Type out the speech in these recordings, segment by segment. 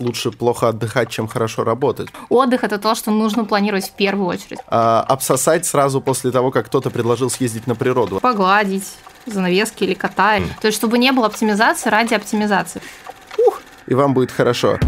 лучше плохо отдыхать, чем хорошо работать. Отдых это то, что нужно планировать в первую очередь. А, обсосать сразу после того, как кто-то предложил съездить на природу. Погладить занавески или кота. Mm. То есть, чтобы не было оптимизации ради оптимизации. Ух, и вам будет хорошо.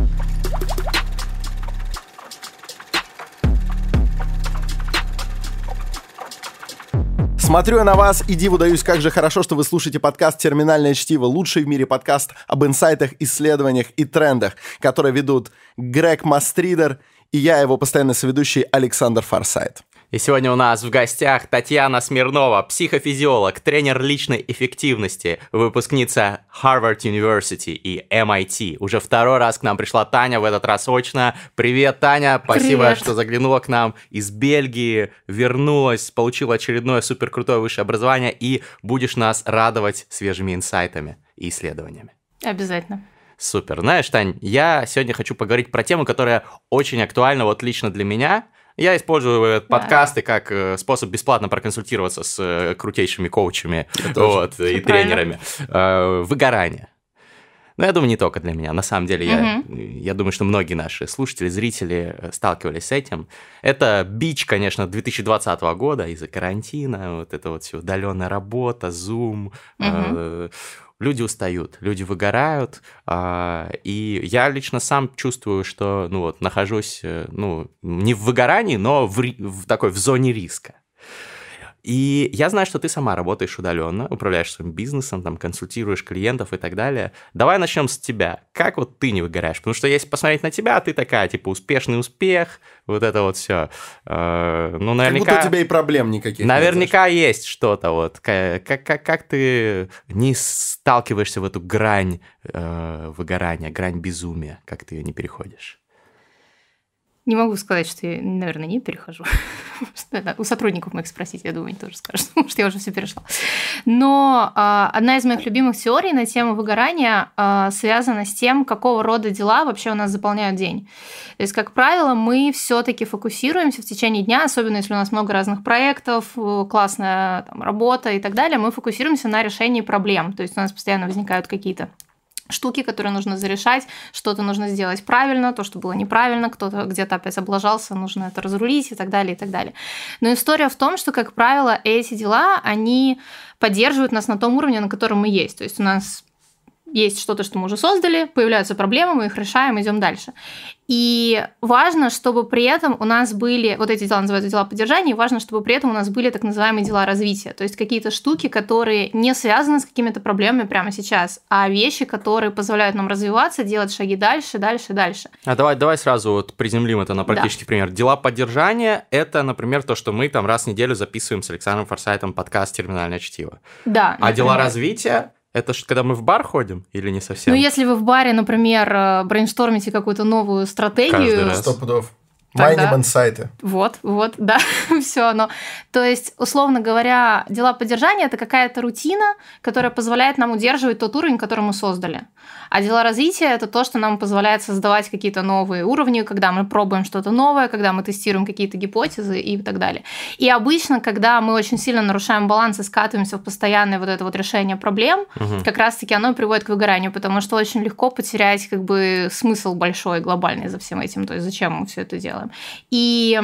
Смотрю я на вас и диву даюсь, как же хорошо, что вы слушаете подкаст «Терминальное чтиво», лучший в мире подкаст об инсайтах, исследованиях и трендах, который ведут Грег Мастридер и я, его постоянный соведущий Александр Фарсайт. И сегодня у нас в гостях Татьяна Смирнова, психофизиолог, тренер личной эффективности, выпускница Harvard University и MIT. Уже второй раз к нам пришла Таня, в этот раз очно. Привет, Таня, спасибо, Привет. что заглянула к нам из Бельгии, вернулась, получила очередное суперкрутое высшее образование и будешь нас радовать свежими инсайтами и исследованиями. Обязательно. Супер. Знаешь, Тань, я сегодня хочу поговорить про тему, которая очень актуальна вот лично для меня – я использую да. подкасты как э, способ бесплатно проконсультироваться с э, крутейшими коучами вот, и тренерами. Э, выгорание. Но я думаю, не только для меня. На самом деле, я, угу. я думаю, что многие наши слушатели, зрители сталкивались с этим. Это бич, конечно, 2020 года из-за карантина, вот это вот все удаленная работа, Zoom. Угу. Э, люди устают, люди выгорают, а, и я лично сам чувствую, что, ну вот, нахожусь, э, ну, не в выгорании, но в, в такой, в зоне риска. И я знаю, что ты сама работаешь удаленно, управляешь своим бизнесом, там, консультируешь клиентов и так далее. Давай начнем с тебя. Как вот ты не выгораешь? Потому что если посмотреть на тебя, ты такая, типа, успешный успех, вот это вот все. Э, ну, наверняка... Как будто у тебя и проблем никаких Наверняка нет, есть что-то вот. Как, как, как ты не сталкиваешься в эту грань э, выгорания, грань безумия, как ты ее не переходишь? Не могу сказать, что я, наверное, не перехожу. У сотрудников моих спросить, я думаю, они тоже скажут, потому что я уже все перешла. Но э, одна из моих любимых теорий на тему выгорания э, связана с тем, какого рода дела вообще у нас заполняют день. То есть, как правило, мы все-таки фокусируемся в течение дня, особенно если у нас много разных проектов, классная там, работа и так далее, мы фокусируемся на решении проблем. То есть у нас постоянно возникают какие-то штуки, которые нужно зарешать, что-то нужно сделать правильно, то, что было неправильно, кто-то где-то опять облажался, нужно это разрулить и так далее, и так далее. Но история в том, что, как правило, эти дела, они поддерживают нас на том уровне, на котором мы есть. То есть у нас есть что-то, что мы уже создали, появляются проблемы, мы их решаем, идем дальше. И важно, чтобы при этом у нас были, вот эти дела называются дела поддержания, и важно, чтобы при этом у нас были так называемые дела развития, то есть какие-то штуки, которые не связаны с какими-то проблемами прямо сейчас, а вещи, которые позволяют нам развиваться, делать шаги дальше, дальше, дальше. А давай, давай сразу вот приземлим это на практический да. пример. Дела поддержания – это, например, то, что мы там раз в неделю записываем с Александром Форсайтом подкаст «Терминальное чтиво». Да. А например. дела развития это ж когда мы в бар ходим или не совсем? Ну, если вы в баре, например, э, брейнштормите какую-то новую стратегию... Сто пудов. Майним инсайты. Вот, вот, да, все оно. То есть, условно говоря, дела поддержания – это какая-то рутина, которая позволяет нам удерживать тот уровень, который мы создали. А дела развития – это то, что нам позволяет создавать какие-то новые уровни, когда мы пробуем что-то новое, когда мы тестируем какие-то гипотезы и так далее. И обычно, когда мы очень сильно нарушаем баланс и скатываемся в постоянное вот это вот решение проблем, угу. как раз-таки оно приводит к выгоранию, потому что очень легко потерять как бы смысл большой, глобальный за всем этим. То есть, зачем мы все это делаем? Делаем. И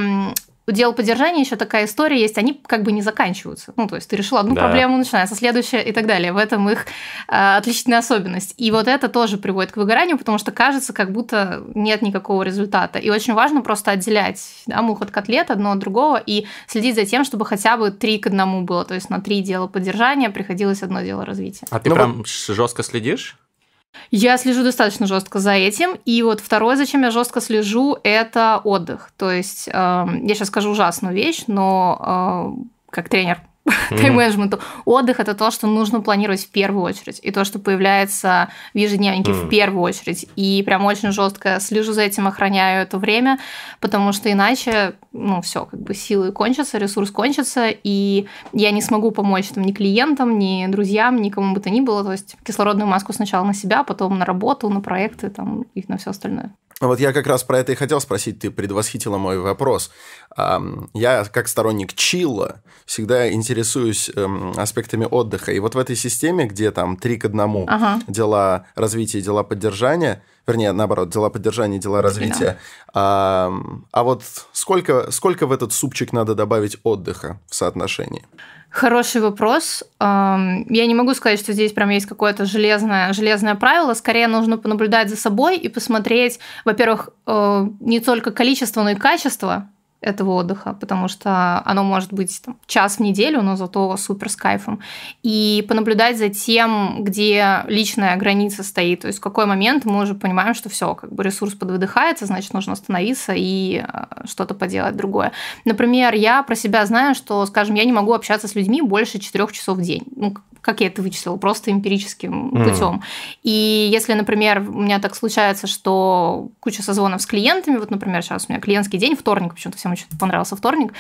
дел поддержания еще такая история есть, они как бы не заканчиваются. Ну, то есть ты решил одну да. проблему, начинается следующая и так далее. В этом их э, отличительная особенность. И вот это тоже приводит к выгоранию, потому что кажется, как будто нет никакого результата. И очень важно просто отделять да, мух от котлет одно от другого и следить за тем, чтобы хотя бы три к одному было. То есть на три дела поддержания приходилось одно дело развития. А ты ну, прям вот... жестко следишь? Я слежу достаточно жестко за этим. И вот второе, зачем я жестко слежу, это отдых. То есть, э, я сейчас скажу ужасную вещь, но э, как тренер тайм-менеджменту. Отдых – это то, что нужно планировать в первую очередь, и то, что появляется в ежедневнике в первую очередь. И прям очень жестко слежу за этим, охраняю это время, потому что иначе, ну, все, как бы силы кончатся, ресурс кончится, и я не смогу помочь там ни клиентам, ни друзьям, никому бы то ни было. То есть кислородную маску сначала на себя, потом на работу, на проекты там, и на все остальное. Вот я как раз про это и хотел спросить, ты предвосхитила мой вопрос. Я, как сторонник чилла, всегда интересуюсь эм, аспектами отдыха. И вот в этой системе, где там три к одному ага. дела развития, дела поддержания, вернее, наоборот, дела поддержания, дела развития, а, а вот сколько, сколько в этот супчик надо добавить отдыха в соотношении? Хороший вопрос. Я не могу сказать, что здесь прям есть какое-то железное, железное правило. Скорее нужно понаблюдать за собой и посмотреть, во-первых, э, не только количество, но и качество этого отдыха, потому что оно может быть там, час в неделю, но зато супер с кайфом. И понаблюдать за тем, где личная граница стоит, то есть в какой момент мы уже понимаем, что все, как бы ресурс подвыдыхается, значит, нужно остановиться и э, что-то поделать другое. Например, я про себя знаю, что, скажем, я не могу общаться с людьми больше четырех часов в день. Ну, как я это вычислила? Просто эмпирическим mm. путем. И если, например, у меня так случается, что куча созвонов с клиентами, вот, например, сейчас у меня клиентский день, вторник, почему-то всем очень понравился вторник,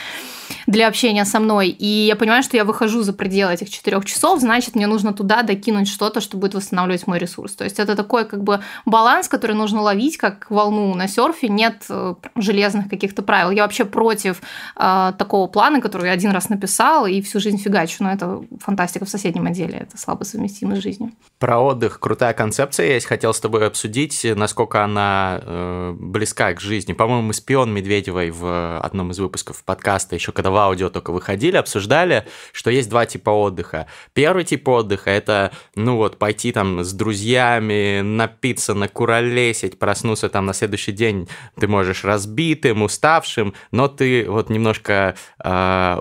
для общения со мной, и я понимаю, что я выхожу за пределы этих четырех часов, значит, мне нужно туда докинуть что-то, что будет восстанавливать мой ресурс. То есть это такой как бы баланс, который нужно ловить, как волну на серфе, нет э, железных каких-то правил. Я вообще против э, такого плана, который я один раз написал и всю жизнь фигачу, но это фантастика в соседнем деле это слабо совместимо с жизнью. Про отдых крутая концепция есть. Хотел с тобой обсудить, насколько она э, близка к жизни. По-моему, мы с Пион Медведевой в одном из выпусков подкаста, еще когда в аудио только выходили, обсуждали, что есть два типа отдыха. Первый тип отдыха – это, ну вот, пойти там с друзьями, напиться, накуролесить, проснуться там на следующий день, ты можешь разбитым, уставшим, но ты вот немножко э,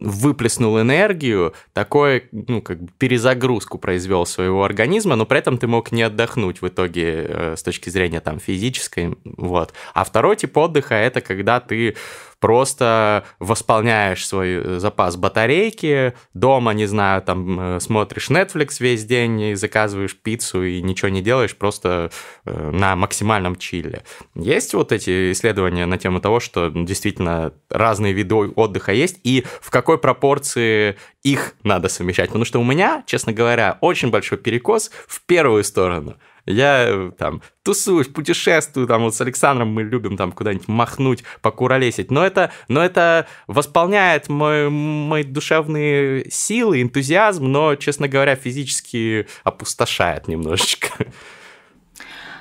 выплеснул энергию, такой, ну, как бы перезагрузку произвел своего организма, но при этом ты мог не отдохнуть в итоге э, с точки зрения там физической, вот. А второй тип отдыха это когда ты просто восполняешь свой э, запас батарейки, дома, не знаю, там э, смотришь Netflix весь день и заказываешь пиццу и ничего не делаешь, просто э, на максимальном чиле. Есть вот эти исследования на тему того, что действительно разные виды отдыха есть, и в какой пропорции их надо совмещать? Потому что у меня, честно говоря, очень большой перекос в первую сторону – я э, там тусуюсь, путешествую, там вот с Александром мы любим там куда-нибудь махнуть, покуролесить, но это, но это восполняет мой, мои душевные силы, энтузиазм, но, честно говоря, физически опустошает немножечко.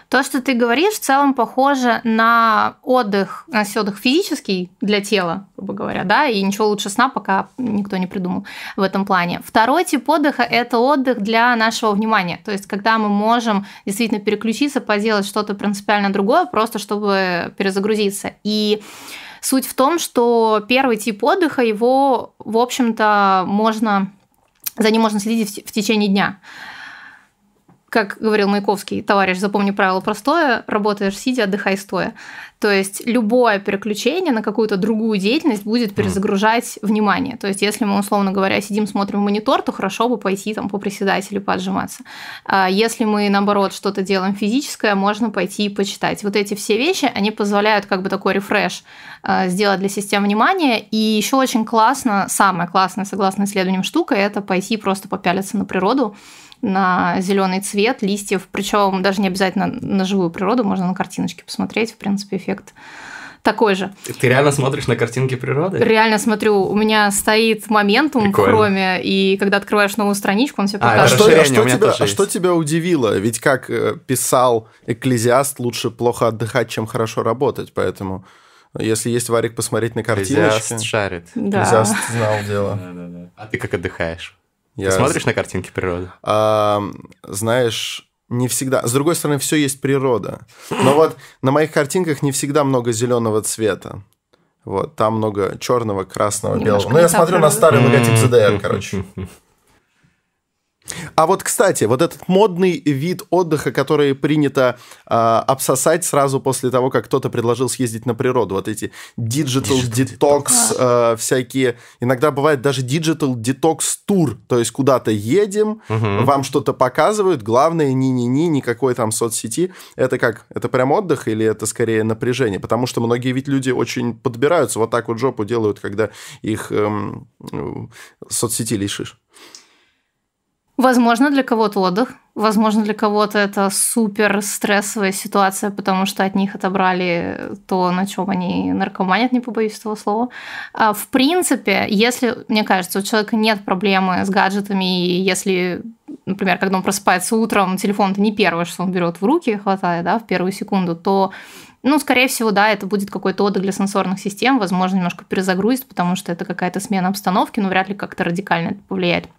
То, что ты говоришь, в целом похоже на отдых, на отдых физический для тела, грубо говоря, да, и ничего лучше сна пока никто не придумал в этом плане. Второй тип отдыха – это отдых для нашего внимания, то есть когда мы можем действительно переключиться, поделать что-то принципиально другое, просто чтобы перезагрузиться. И суть в том, что первый тип отдыха, его, в общем-то, можно за ним можно следить в течение дня как говорил Маяковский, товарищ, запомни правило простое, работаешь сидя, отдыхай стоя. То есть любое переключение на какую-то другую деятельность будет перезагружать внимание. То есть если мы, условно говоря, сидим, смотрим монитор, то хорошо бы пойти там поприседать или поотжиматься. А если мы, наоборот, что-то делаем физическое, можно пойти и почитать. Вот эти все вещи, они позволяют как бы такой рефреш а, сделать для системы внимания. И еще очень классно, самое классное, согласно исследованиям, штука, это пойти просто попялиться на природу, на зеленый цвет листьев, причем даже не обязательно на живую природу, можно на картиночке посмотреть, в принципе, эффект такой же. Ты реально смотришь на картинки природы? Реально смотрю. У меня стоит моментум Прикольно. в хроме, и когда открываешь новую страничку, он все а, показывает. А, что, а, что, тебя, а что тебя удивило? Ведь как э, писал Экклезиаст, лучше плохо отдыхать, чем хорошо работать, поэтому... Если есть варик посмотреть на картиночки... Экклезиаст шарит. Да. Экклезиаст знал дело. А ты как отдыхаешь? Я... Ты смотришь на картинки природы? А, знаешь, не всегда. С другой стороны, все есть природа. Но вот на моих картинках не всегда много зеленого цвета. Вот, там много черного, красного, Немножко белого. Ну, я смотрю на старый логотип ZDR, короче. А вот, кстати, вот этот модный вид отдыха, который принято э, обсосать сразу после того, как кто-то предложил съездить на природу, вот эти digital, digital detox, э, всякие, иногда бывает даже digital detox тур, то есть куда-то едем, угу. вам что-то показывают, главное ни-ни-ни, никакой там соцсети. Это как, это прям отдых или это скорее напряжение? Потому что многие ведь люди очень подбираются, вот так вот жопу делают, когда их эм, соцсети лишишь. Возможно, для кого-то отдых, возможно, для кого-то это супер стрессовая ситуация, потому что от них отобрали то, на чем они наркоманят, не побоюсь этого слова. А, в принципе, если, мне кажется, у человека нет проблемы с гаджетами, и если например, когда он просыпается утром, телефон это не первое, что он берет в руки, хватает, да, в первую секунду, то ну, скорее всего, да, это будет какой-то отдых для сенсорных систем, возможно, немножко перезагрузит, потому что это какая-то смена обстановки, но вряд ли как-то радикально это повлияет.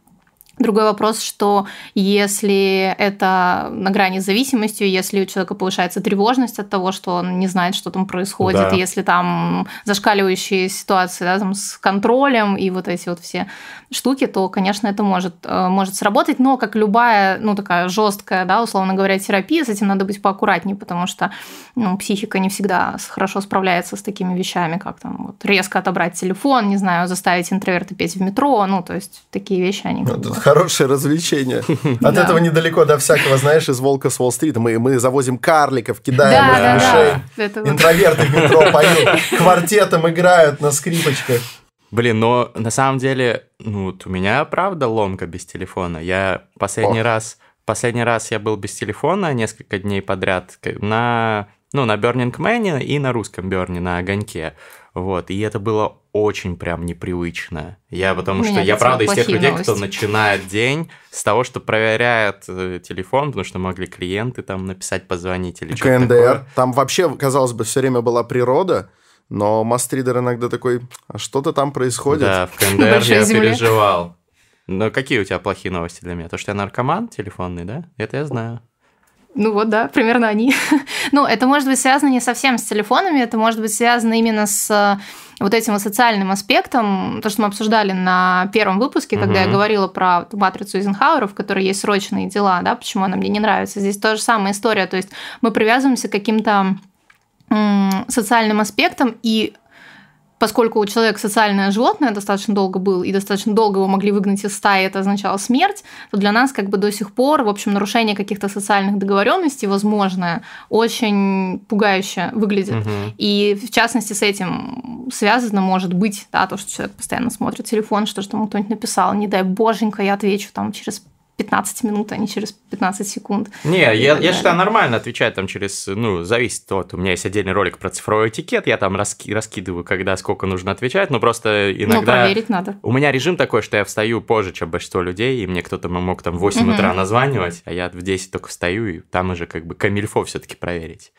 Другой вопрос, что если это на грани зависимостью, если у человека повышается тревожность от того, что он не знает, что там происходит, да. если там зашкаливающие ситуации да, там, с контролем и вот эти вот все штуки, то, конечно, это может, э, может сработать, но как любая, ну, такая жесткая, да, условно говоря, терапия, с этим надо быть поаккуратнее, потому что ну, психика не всегда хорошо справляется с такими вещами, как там вот, резко отобрать телефон, не знаю, заставить интроверта петь в метро, ну, то есть такие вещи, они... Как бы хорошее развлечение. От да. этого недалеко до всякого, знаешь, из «Волка с Уолл-стрит». Мы, мы завозим карликов, кидаем да, их да, Да. Это... Интроверты в метро поют, квартетом играют на скрипочках. Блин, но на самом деле, ну, вот у меня правда ломка без телефона. Я последний О. раз, последний раз я был без телефона несколько дней подряд на, ну, на Burning Man и на русском Берне, на огоньке. Вот, и это было очень прям непривычно. Я потому что я правда из тех людей, новости. кто начинает день с того, что проверяет э, телефон, потому что могли клиенты там написать, позвонить или что-то КНДР. Там вообще, казалось бы, все время была природа, но мастридер иногда такой, а что-то там происходит. Да, в КНДР я переживал. Но какие у тебя плохие новости для меня? То, что я наркоман телефонный, да? Это я знаю. Ну вот, да, примерно они. ну, это может быть связано не совсем с телефонами, это может быть связано именно с э, вот этим социальным аспектом, то, что мы обсуждали на первом выпуске, угу. когда я говорила про матрицу Эйзенхауэра, в которой есть срочные дела, да, почему она мне не нравится. Здесь тоже самая история, то есть мы привязываемся к каким-то социальным аспектам, и поскольку у человека социальное животное достаточно долго был, и достаточно долго его могли выгнать из стаи, это означало смерть, то для нас как бы до сих пор, в общем, нарушение каких-то социальных договоренностей возможное очень пугающе выглядит. Угу. И в частности с этим связано может быть да, то, что человек постоянно смотрит телефон, что, что ему кто-нибудь написал, не дай боженька, я отвечу там через 15 минут, а не через 15 секунд. Не, я, я считаю нормально отвечать там через, ну, зависит от, у меня есть отдельный ролик про цифровой этикет, я там раски, раскидываю, когда сколько нужно отвечать, но просто иногда... Ну, проверить надо. У меня режим такой, что я встаю позже, чем большинство людей, и мне кто-то мог там в 8 угу. утра названивать, а я в 10 только встаю, и там уже как бы камильфо все таки проверить.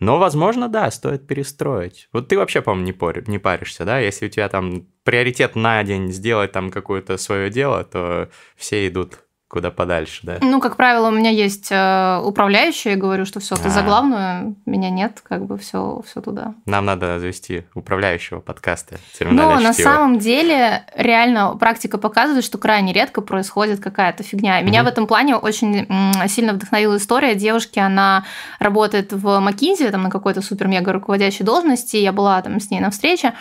Но, возможно, да, стоит перестроить. Вот ты вообще, по-моему, не, пор... не паришься, да? Если у тебя там приоритет на день сделать там какое-то свое дело, то все идут куда подальше, да? Ну, как правило, у меня есть э, управляющая, я говорю, что все, ты за а. главную, меня нет, как бы все, все туда. Нам надо завести управляющего подкаста. Ну, на самом деле, реально практика показывает, что крайне редко происходит какая-то фигня. Меня угу. в этом плане очень сильно вдохновила история девушки, она работает в Макинзе, там на какой-то супер-мега руководящей должности, я была там с ней на встрече,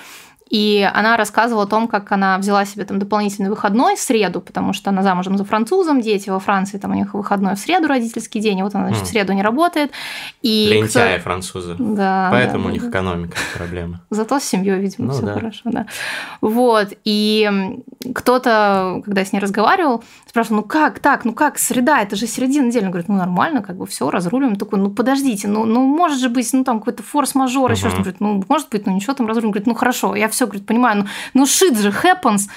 и она рассказывала о том, как она взяла себе там дополнительный выходной в среду, потому что она замужем за французом, дети во Франции, там у них выходной в среду родительский день, и вот она, значит, в среду не работает. И Лентяи кто... французы. Да. Поэтому да, у них да. экономика проблема. Зато с семьей, видимо, ну, все да. хорошо, да. Вот. И кто-то, когда с ней разговаривал, спрашивал, ну как так, ну как, среда, это же середина недели. Он говорит, ну нормально, как бы все, разрулим. такой, ну подождите, ну, ну может же быть, ну там какой-то форс-мажор, uh-huh. еще что-то. Говорит, ну может быть, ну ничего там разрулим. Говорит, ну хорошо, я все, говорит, понимаю, ну, ну shit же happens.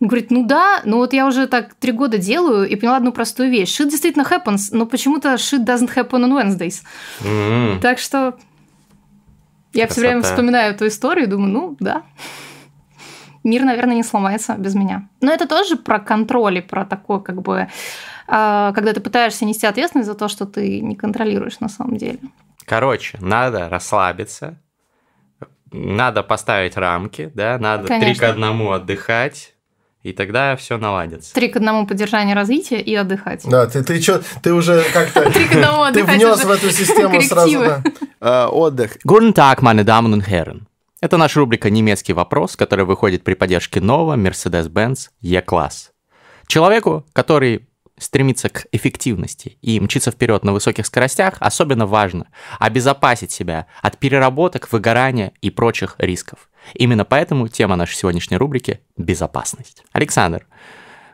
Говорит, ну да, но вот я уже так три года делаю и поняла одну простую вещь. Shit действительно happens, но почему-то shit doesn't happen on Wednesdays. Mm-hmm. Так что я Красота. все время вспоминаю эту историю и думаю, ну да, мир, наверное, не сломается без меня. Но это тоже про контроль и про такое, как бы, а, когда ты пытаешься нести ответственность за то, что ты не контролируешь на самом деле. Короче, надо расслабиться, надо поставить рамки, да, надо три к одному отдыхать, и тогда все наладится. Три к одному поддержание развития и отдыхать. Да, ты, ты, чё, ты уже как-то... Три к одному отдыхать. Ты внес в эту систему сразу а, отдых. Guten Tag, meine Damen und Herren. Это наша рубрика «Немецкий вопрос», которая выходит при поддержке нового Mercedes-Benz E-класс. Человеку, который стремится к эффективности и мчится вперед на высоких скоростях, особенно важно обезопасить себя от переработок, выгорания и прочих рисков. Именно поэтому тема нашей сегодняшней рубрики – безопасность. Александр,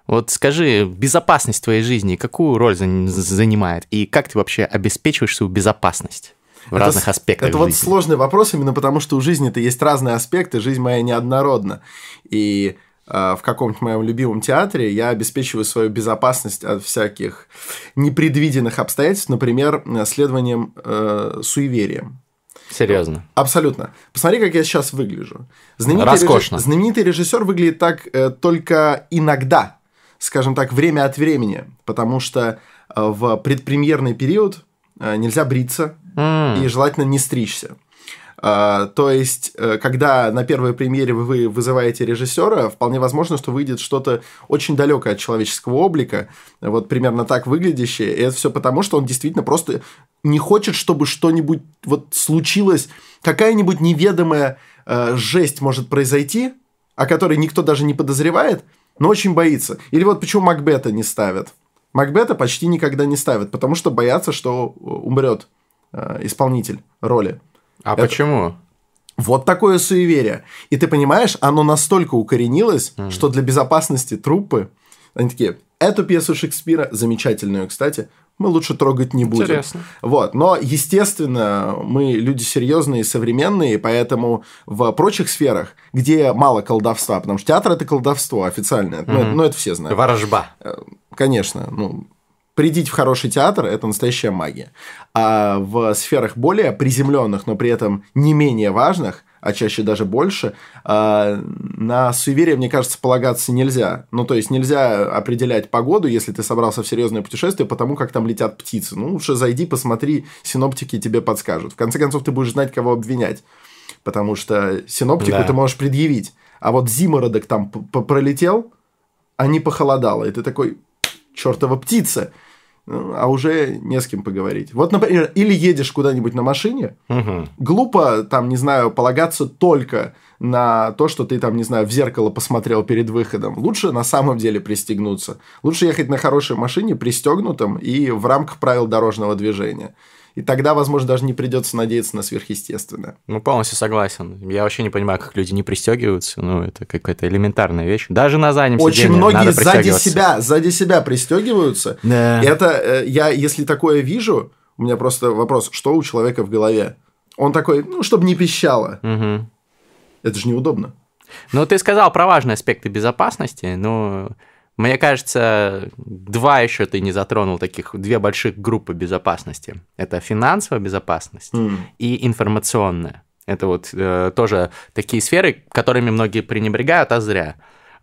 Вот скажи, безопасность твоей жизни какую роль занимает? И как ты вообще обеспечиваешь свою безопасность? в это, разных аспектах. Это жизни. вот сложный вопрос именно потому, что у жизни-то есть разные аспекты, жизнь моя неоднородна. И в каком-нибудь моем любимом театре я обеспечиваю свою безопасность от всяких непредвиденных обстоятельств, например, следованием э, суеверием. Серьезно. Абсолютно. Посмотри, как я сейчас выгляжу. Знаменитый Роскошно. Режиссер, знаменитый режиссер выглядит так э, только иногда, скажем так, время от времени, потому что э, в предпремьерный период э, нельзя бриться mm. и желательно не стричься. Uh, то есть, uh, когда на первой премьере вы вызываете режиссера, вполне возможно, что выйдет что-то очень далекое от человеческого облика, вот примерно так выглядящее. И это все потому, что он действительно просто не хочет, чтобы что-нибудь вот случилось, какая-нибудь неведомая uh, жесть может произойти, о которой никто даже не подозревает, но очень боится. Или вот почему Макбета не ставят. Макбета почти никогда не ставят, потому что боятся, что умрет исполнитель роли. А это... почему? Вот такое суеверие. И ты понимаешь, оно настолько укоренилось, mm. что для безопасности труппы они такие, эту пьесу Шекспира, замечательную, кстати, мы лучше трогать не будем. Интересно. Вот. Но, естественно, мы люди серьезные и современные, поэтому в прочих сферах, где мало колдовства, потому что театр это колдовство официальное, mm-hmm. ну, ну это все знают. Ворожба. Э, конечно, ну, придите в хороший театр – это настоящая магия. А в сферах более приземленных, но при этом не менее важных, а чаще даже больше, а, на суеверие, мне кажется, полагаться нельзя. Ну, то есть, нельзя определять погоду, если ты собрался в серьезное путешествие, потому как там летят птицы. Ну, лучше зайди, посмотри, синоптики тебе подскажут. В конце концов, ты будешь знать, кого обвинять. Потому что синоптику да. ты можешь предъявить. А вот зимородок там пролетел, а не похолодало. И ты такой, чертова птица а уже не с кем поговорить. Вот, например, или едешь куда-нибудь на машине, угу. глупо, там, не знаю, полагаться только на то, что ты там, не знаю, в зеркало посмотрел перед выходом. Лучше на самом деле пристегнуться. Лучше ехать на хорошей машине, пристегнутом и в рамках правил дорожного движения. И тогда, возможно, даже не придется надеяться на сверхъестественное. Ну, полностью согласен. Я вообще не понимаю, как люди не пристегиваются. Ну, это какая-то элементарная вещь. Даже на заднем Очень многие сзади себя, сзади себя пристегиваются. Да. Это э, я, если такое вижу, у меня просто вопрос, что у человека в голове? Он такой, ну, чтобы не пищало. Угу. Это же неудобно. Ну, ты сказал про важные аспекты безопасности, но мне кажется, два еще ты не затронул таких, две больших группы безопасности. Это финансовая безопасность mm. и информационная. Это вот э, тоже такие сферы, которыми многие пренебрегают, а зря.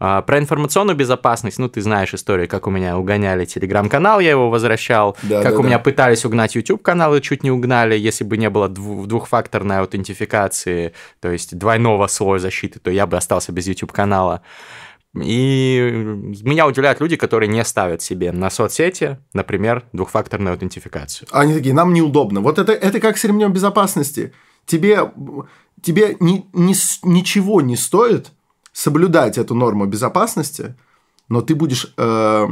А, про информационную безопасность, ну, ты знаешь историю, как у меня угоняли телеграм-канал, я его возвращал, да, как да, у да. меня пытались угнать YouTube-канал и чуть не угнали, если бы не было двухфакторной аутентификации, то есть двойного слоя защиты, то я бы остался без YouTube-канала. И меня удивляют люди, которые не ставят себе на соцсети, например, двухфакторную аутентификацию. Они такие, нам неудобно. Вот это, это как с ремнем безопасности. Тебе, тебе ни, ни, ничего не стоит соблюдать эту норму безопасности, но ты будешь э,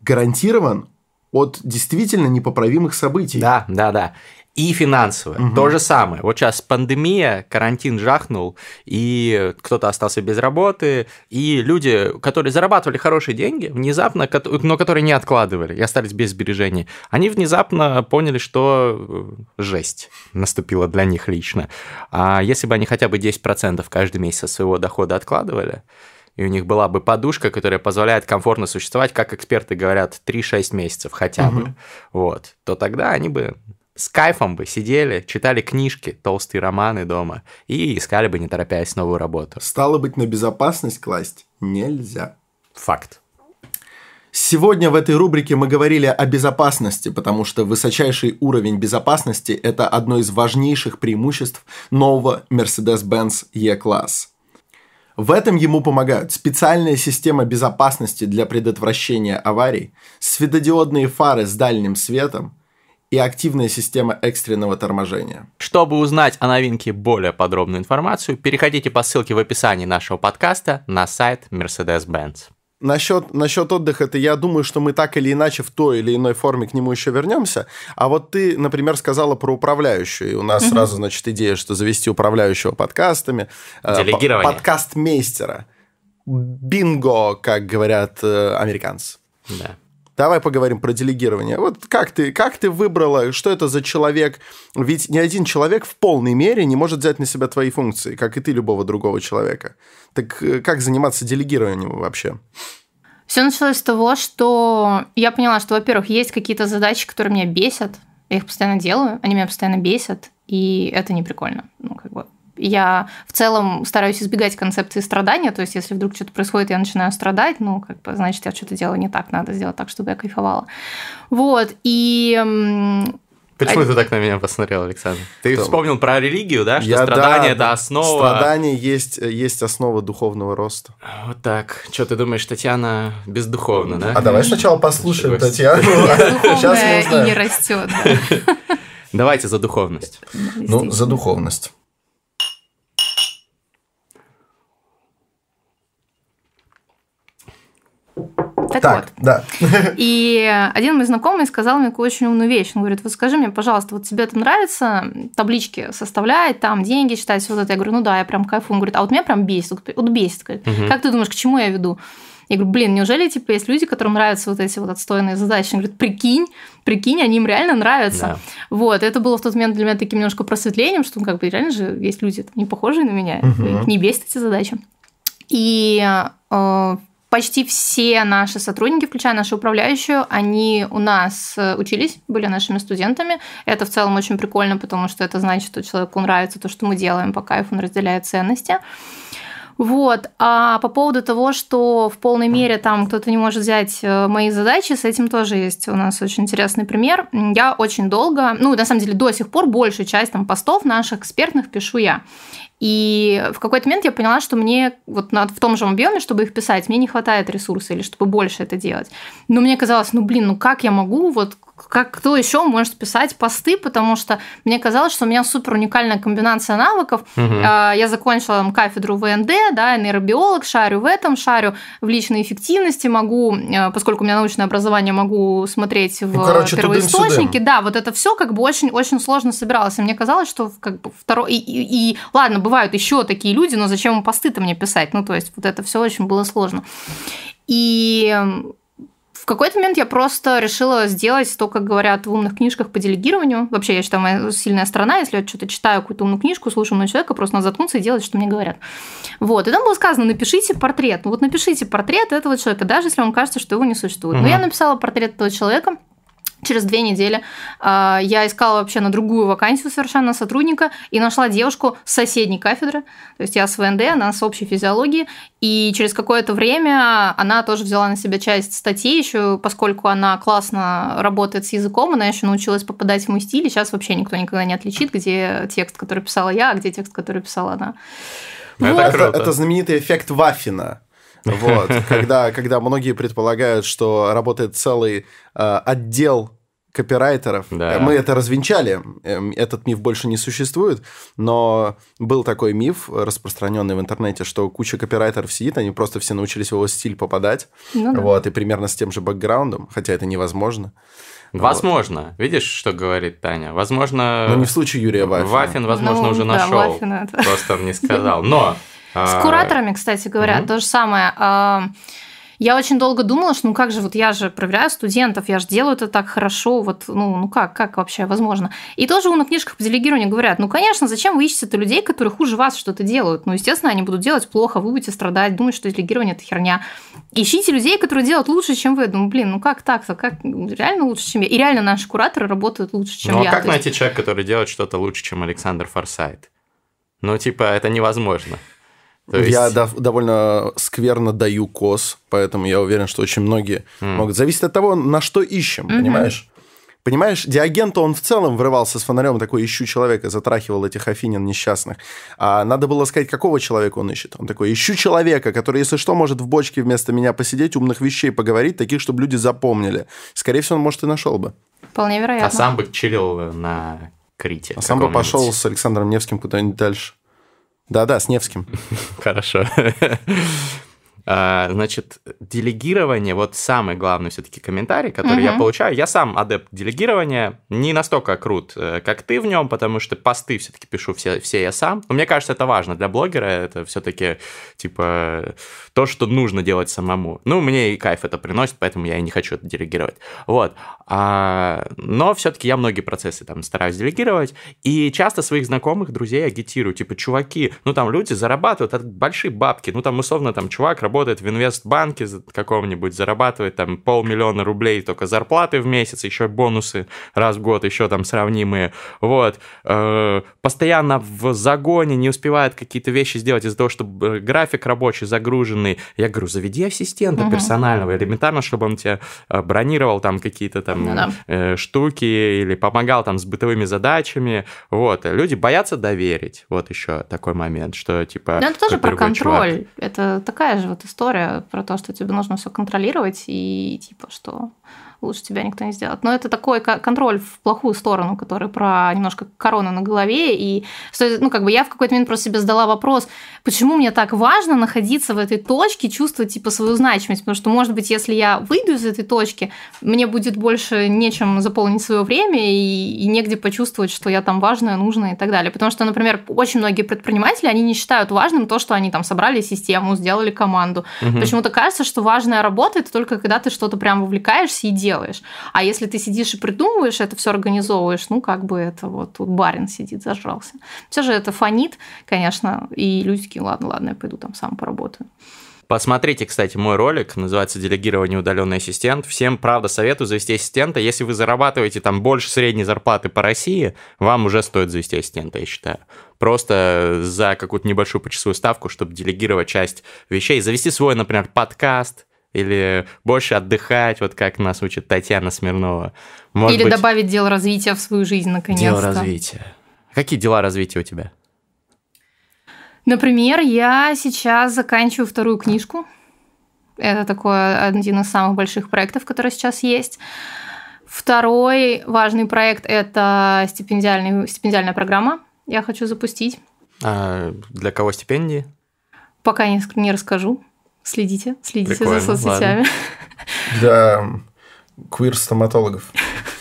гарантирован от действительно непоправимых событий. Да, да, да и финансовое. Угу. То же самое. Вот сейчас пандемия, карантин жахнул, и кто-то остался без работы, и люди, которые зарабатывали хорошие деньги, внезапно, но которые не откладывали и остались без сбережений, они внезапно поняли, что э, жесть наступила для них лично. А если бы они хотя бы 10% каждый месяц своего дохода откладывали, и у них была бы подушка, которая позволяет комфортно существовать, как эксперты говорят, 3-6 месяцев хотя бы, угу. вот, то тогда они бы с кайфом бы сидели, читали книжки, толстые романы дома и искали бы, не торопясь, новую работу. Стало быть, на безопасность класть нельзя. Факт. Сегодня в этой рубрике мы говорили о безопасности, потому что высочайший уровень безопасности – это одно из важнейших преимуществ нового Mercedes-Benz E-класс. В этом ему помогают специальная система безопасности для предотвращения аварий, светодиодные фары с дальним светом – и активная система экстренного торможения. Чтобы узнать о новинке более подробную информацию, переходите по ссылке в описании нашего подкаста на сайт Mercedes-Benz. Насчет, насчет отдыха, это я думаю, что мы так или иначе в той или иной форме к нему еще вернемся. А вот ты, например, сказала про управляющую. И у нас угу. сразу, значит, идея, что завести управляющего подкастами. Э, Делегирование. Подкаст-мейстера. бинго, как говорят э, американцы. Да. Давай поговорим про делегирование. Вот как ты, как ты выбрала, что это за человек? Ведь ни один человек в полной мере не может взять на себя твои функции, как и ты любого другого человека. Так э, как заниматься делегированием вообще? Все началось с того, что я поняла, что, во-первых, есть какие-то задачи, которые меня бесят. Я их постоянно делаю, они меня постоянно бесят, и это не прикольно. Ну, как бы я в целом стараюсь избегать концепции страдания, то есть если вдруг что-то происходит, я начинаю страдать, ну, как бы, значит, я что-то делаю не так, надо сделать так, чтобы я кайфовала. Вот, и Почему ты так на меня посмотрел, Александр? Ты Что? вспомнил про религию, да? Что Я- страдание да, это основа. Страдание есть, есть основа духовного роста. Вот так. Что ты думаешь, Татьяна бездуховна, да? А давай сначала послушаем Татьяну. Сейчас и не растет. Давайте за духовность. Ну, за духовность. Так, Так, вот. да. И один мой знакомый сказал мне такую очень умную вещь. Он говорит, вот скажи мне, пожалуйста, вот тебе это нравится таблички составлять, там деньги считать, все вот это? Я говорю, ну да, я прям кайфую. Он говорит, а вот меня прям бесит, вот- бесит. Говорит, Мгм. Как ты думаешь, к чему я веду? Я говорю, блин, неужели типа есть люди, которым нравятся вот эти вот отстойные задачи? Он говорит, прикинь, прикинь, они им реально нравятся. Да. Вот, это было в тот момент для меня таким немножко просветлением, что ну, как бы реально же есть люди там, не похожие на меня, Мгм. их не бесит эти задачи. И э, почти все наши сотрудники, включая нашу управляющую, они у нас э, учились, были нашими студентами. Это в целом очень прикольно, потому что это значит, что человеку нравится то, что мы делаем по кайфу, он разделяет ценности. Вот. А по поводу того, что в полной мере там кто-то не может взять э, мои задачи, с этим тоже есть у нас очень интересный пример. Я очень долго, ну, на самом деле, до сих пор большую часть там постов наших экспертных пишу я. И в какой-то момент я поняла, что мне вот в том же объеме, чтобы их писать, мне не хватает ресурса или чтобы больше это делать. Но мне казалось, ну блин, ну как я могу, вот как кто еще может писать посты, потому что мне казалось, что у меня супер уникальная комбинация навыков. А, Я закончила там, кафедру ВНД, да, нейробиолог, шарю в этом, шарю в личной эффективности, могу, э, поскольку у меня научное образование, могу смотреть в Ну, короче, первоисточники. тудым-сюдым. Да, вот это все как бы очень, очень сложно собиралось. И мне казалось, что как бы второй... И, и- и ладно, бывают еще такие люди, но зачем им посты-то мне писать? Ну, то есть вот это все очень было сложно. И эм, в какой-то момент я просто решила сделать то, как говорят в умных книжках по делегированию. Вообще, я считаю, моя сильная сторона, если я что-то читаю, какую-то умную книжку, слушаю умного человека, просто надо заткнуться и делать, что мне говорят. Вот. И там было сказано, напишите портрет. Ну вот напишите портрет этого человека, даже если вам кажется, что его не существует. Но Мгм. я написала портрет этого человека, Через две недели а, я искала вообще на другую вакансию совершенно сотрудника и нашла девушку с соседней кафедры. То есть я с ВНД, она с общей физиологии. И через какое-то время она тоже взяла на себя часть статей, еще поскольку она классно работает с языком, она еще научилась попадать в мой стиль. И сейчас вообще никто никогда не отличит, где текст, который писала я, а где текст, который писала она. Это Вот. Это, это знаменитый эффект Ваффина. Вот, когда, когда многие предполагают, что работает целый э, отдел копирайтеров. Да. Мы это развенчали. Эм, Этот миф больше не существует, но был такой миф, распространенный в интернете, что куча копирайтеров сидит, они просто все научились в его стиль попадать. Ну да. Вот, и примерно с тем же бэкграундом, хотя это невозможно. Возможно. Видишь, что говорит Таня? Возможно, Но не в случае Юрия Ваффина. Вафин, возможно, Ну, уже да, нашел. Вафин это. Просто не сказал. Но... С а, кураторами, кстати говоря, то же самое. А, Я очень долго думала, что ну как же, вот я же проверяю студентов, я же делаю это так хорошо, вот, ну, ну как, как вообще возможно? И тоже на книжках по делегированию говорят, ну, конечно, зачем вы ищете людей, которые хуже вас что-то делают? Ну, естественно, они будут делать плохо, вы будете страдать, думать, что делегирование – это херня. Ищите людей, которые делают лучше, чем вы. Думаю, блин, ну как так-то? Как реально лучше, чем я? И реально наши кураторы работают лучше, чем Ну, а я. как То есть- найти человека, который делает что-то лучше, чем Александр Форсайт? Ну, типа, это невозможно. То Я есть- дов- довольно скверно даю кос, поэтому я уверен, что очень многие М. могут. Зависит от того, на что ищем, Мгм. понимаешь? Понимаешь, Диоген-то он в целом врывался с фонарем, такой, ищу человека, затрахивал этих афинин несчастных. А надо было сказать, какого человека он ищет. Он такой, ищу человека, который, если что, может в бочке вместо меня посидеть, умных вещей поговорить, таких, чтобы люди запомнили. Скорее всего, он, может, и нашел бы. Вполне вероятно. А сам бы чилил на Крите. А сам бы пошел с Александром Невским куда-нибудь дальше. Да-да, с Невским. Хорошо. А, значит, делегирование, вот самый главный все-таки комментарий, который я Мгм. получаю. Я сам адепт делегирования, не настолько крут, э, как ты в нем, потому что посты все-таки пишу все, все я сам. Но мне кажется, это важно для блогера, это все-таки типа то, что нужно делать самому. Ну, мне и кайф это приносит, поэтому я и не хочу это делегировать. Вот. А, но все-таки я многие процессы там стараюсь делегировать, и часто своих знакомых, друзей агитирую, типа, чуваки, ну там люди зарабатывают большие бабки, ну там условно там чувак работает в инвестбанке каком-нибудь, зарабатывает там полмиллиона рублей только зарплаты в месяц, еще бонусы раз в год, еще там сравнимые, вот, Э, постоянно в загоне, не успевает какие-то вещи сделать из-за того, что э, график рабочий загруженный. Я говорю, заведи ассистента персонального, элементарно, чтобы он тебе э, бронировал там какие-то там Ну штуки или помогал там с бытовыми задачами. Вот, люди боятся доверить. Вот еще такой момент, что типа... Ну, это тоже про другой чувак. контроль. Это такая же история про то, что тебе нужно все контролировать и типа что лучше тебя никто не сделает. Но это такой ко- контроль в плохую сторону, который про немножко корону на голове. И что, ну, как бы я в какой-то момент просто себе задала вопрос, почему мне так важно находиться в этой точке, чувствовать типа свою значимость. Потому что, может быть, если я выйду из этой точки, мне будет больше нечем заполнить свое время и, и негде почувствовать, что я там важная, нужная и так далее. Потому что, например, очень многие предприниматели, они не считают важным то, что они там собрали систему, сделали команду. Мгм. Почему-то кажется, что важная работа это только когда ты что-то прям вовлекаешься и делаешь. А если ты сидишь и придумываешь, это все организовываешь, ну как бы это вот тут барин сидит, зажрался. Все же это фонит, конечно, и люди такие, ладно, ладно, я пойду там сам поработаю. Посмотрите, кстати, мой ролик, называется «Делегирование удаленный ассистент». Всем, правда, советую завести ассистента. Если вы зарабатываете там больше средней зарплаты по России, вам уже стоит завести ассистента, я считаю. Просто за какую-то небольшую почасовую ставку, чтобы делегировать часть вещей. Завести свой, например, подкаст или больше отдыхать, вот как нас учит Татьяна Смирнова. Может Или быть, добавить дело развития в свою жизнь наконец-то. дело развития. Какие дела развития у тебя? Например, я сейчас заканчиваю вторую книжку. Это такой один из самых больших проектов, который сейчас есть. Второй важный проект – это стипендиальный, стипендиальная программа. Я хочу запустить. А, для кого стипендии? Пока не, не расскажу. Следите, следите Прикольно, за соцсетями. Для квир-стоматологов.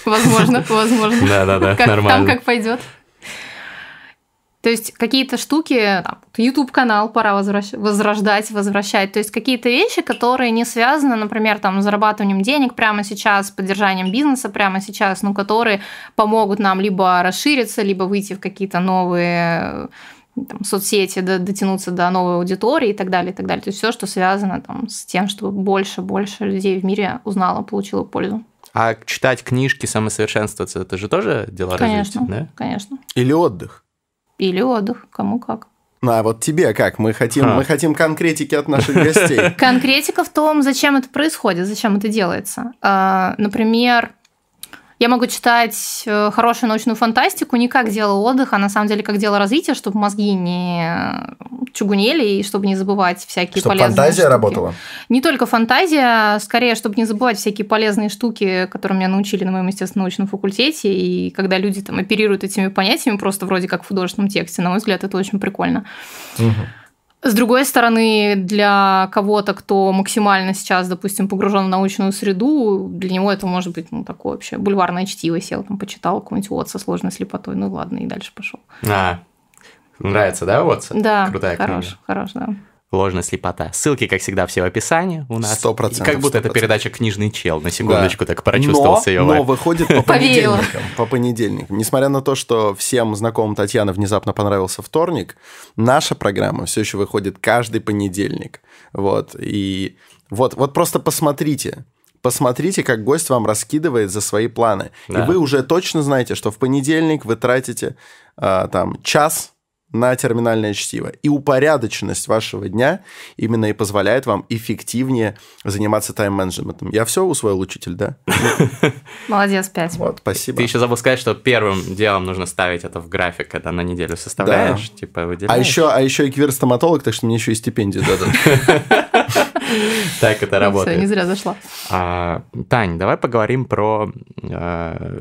Возможно, возможно. Да-да-да, Как- Там нормально. как пойдет. То есть какие-то штуки, там, YouTube-канал пора возвращ- возрождать, возвращать. То есть какие-то вещи, которые не связаны, например, там, с зарабатыванием денег прямо сейчас, с поддержанием бизнеса прямо сейчас, но которые помогут нам либо расшириться, либо выйти в какие-то новые там, соцсети, до- дотянуться до новой аудитории и так далее, и так далее. То есть все, что связано там, с тем, чтобы больше, больше людей в мире узнало, получило пользу. А читать книжки, самосовершенствоваться, это же тоже дела Конечно, развития, да? конечно. Или отдых. Или отдых, кому как. Ну, а вот тебе как? Мы хотим, Ха. мы хотим конкретики от наших гостей. Конкретика в том, зачем это происходит, зачем это делается. А, Например, я могу читать э, хорошую научную фантастику не как дело отдыха, а на самом деле как дело развития, чтобы мозги не чугунели и чтобы не забывать всякие Чтобы полезные фантазия штуки. работала. Не только фантазия, скорее, чтобы не забывать всякие полезные штуки, которые меня научили на моем естественно-научном факультете. И когда люди там оперируют этими понятиями просто вроде как в художественном тексте, на мой взгляд, это очень прикольно. Мгм. С другой стороны, для кого-то, кто максимально сейчас, допустим, погружен в научную среду, для него это может быть ну, такое вообще бульварное чтиво. Сел там, почитал какой-нибудь вот со сложной слепотой, ну ладно, и дальше пошел. А, нравится, да, вот? Да, Крутая хорош, книга. хорош, да. Ложная слепота. Ссылки, как всегда, все в описании у нас. Сто процентов, Как будто сто это передача «Книжный чел». На секундочку Да. так прочувствовался но, ее но выходит по Поверила. понедельникам. По понедельникам. Несмотря на то, что всем знакомым Татьяны внезапно понравился вторник, наша программа все еще выходит каждый понедельник. Вот. И вот, вот просто посмотрите. Посмотрите, как гость вам раскидывает за свои планы. Да. И вы уже точно знаете, что в понедельник вы тратите а, там час на терминальное чтиво. И упорядоченность вашего дня именно и позволяет вам эффективнее заниматься тайм-менеджментом. Я все усвоил, учитель, да? Молодец, пять. Вот, спасибо. Ты еще забыл сказать, что первым делом нужно ставить это в график, когда на неделю составляешь, типа А выделяешь. еще, а еще и квир-стоматолог, так что мне еще и стипендию дадут. Так это работает. Все, не зря зашла. Тань, давай поговорим про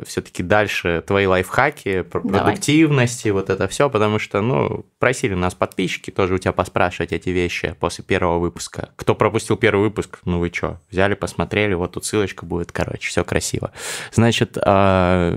все-таки дальше твои лайфхаки, про продуктивность и вот это все, потому что, ну, просили нас подписчики тоже у тебя поспрашивать эти вещи после первого выпуска. Кто пропустил первый выпуск, ну вы что, взяли, посмотрели, вот тут ссылочка будет, короче, все красиво. Значит, а,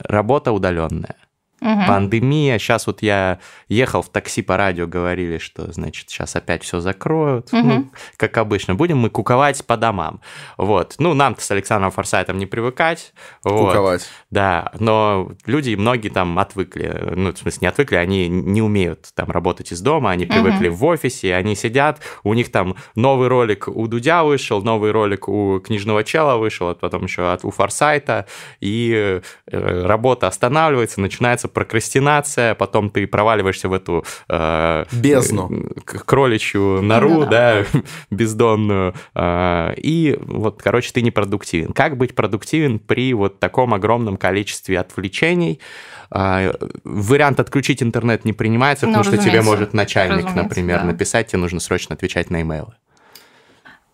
работа удаленная. Мгм. Пандемия. Сейчас вот я ехал в такси по радио, говорили, что, значит, сейчас опять все закроют. Мгм. Ну, как обычно, будем мы куковать по домам. Вот. Ну, нам-то с Александром Форсайтом не привыкать. Вот. Куковать. Да, но люди, многие там отвыкли, ну, в смысле, не отвыкли, они не умеют там работать из дома, они привыкли в офисе, они сидят, у них там новый ролик у Дудя вышел, новый ролик у Книжного Чела вышел, а потом еще от, у Форсайта, и э, работа останавливается, начинается прокрастинация, потом ты проваливаешься в эту... э, Бездну. э, кроличью нору, Ну да, бездонную, э, и вот, короче, ты непродуктивен. Как быть продуктивен при вот таком огромном количестве отвлечений? Э, Вариант отключить интернет не принимается, Ну, потому что тебе может начальник, Разумеется, например, да. написать, тебе нужно срочно отвечать на имейлы.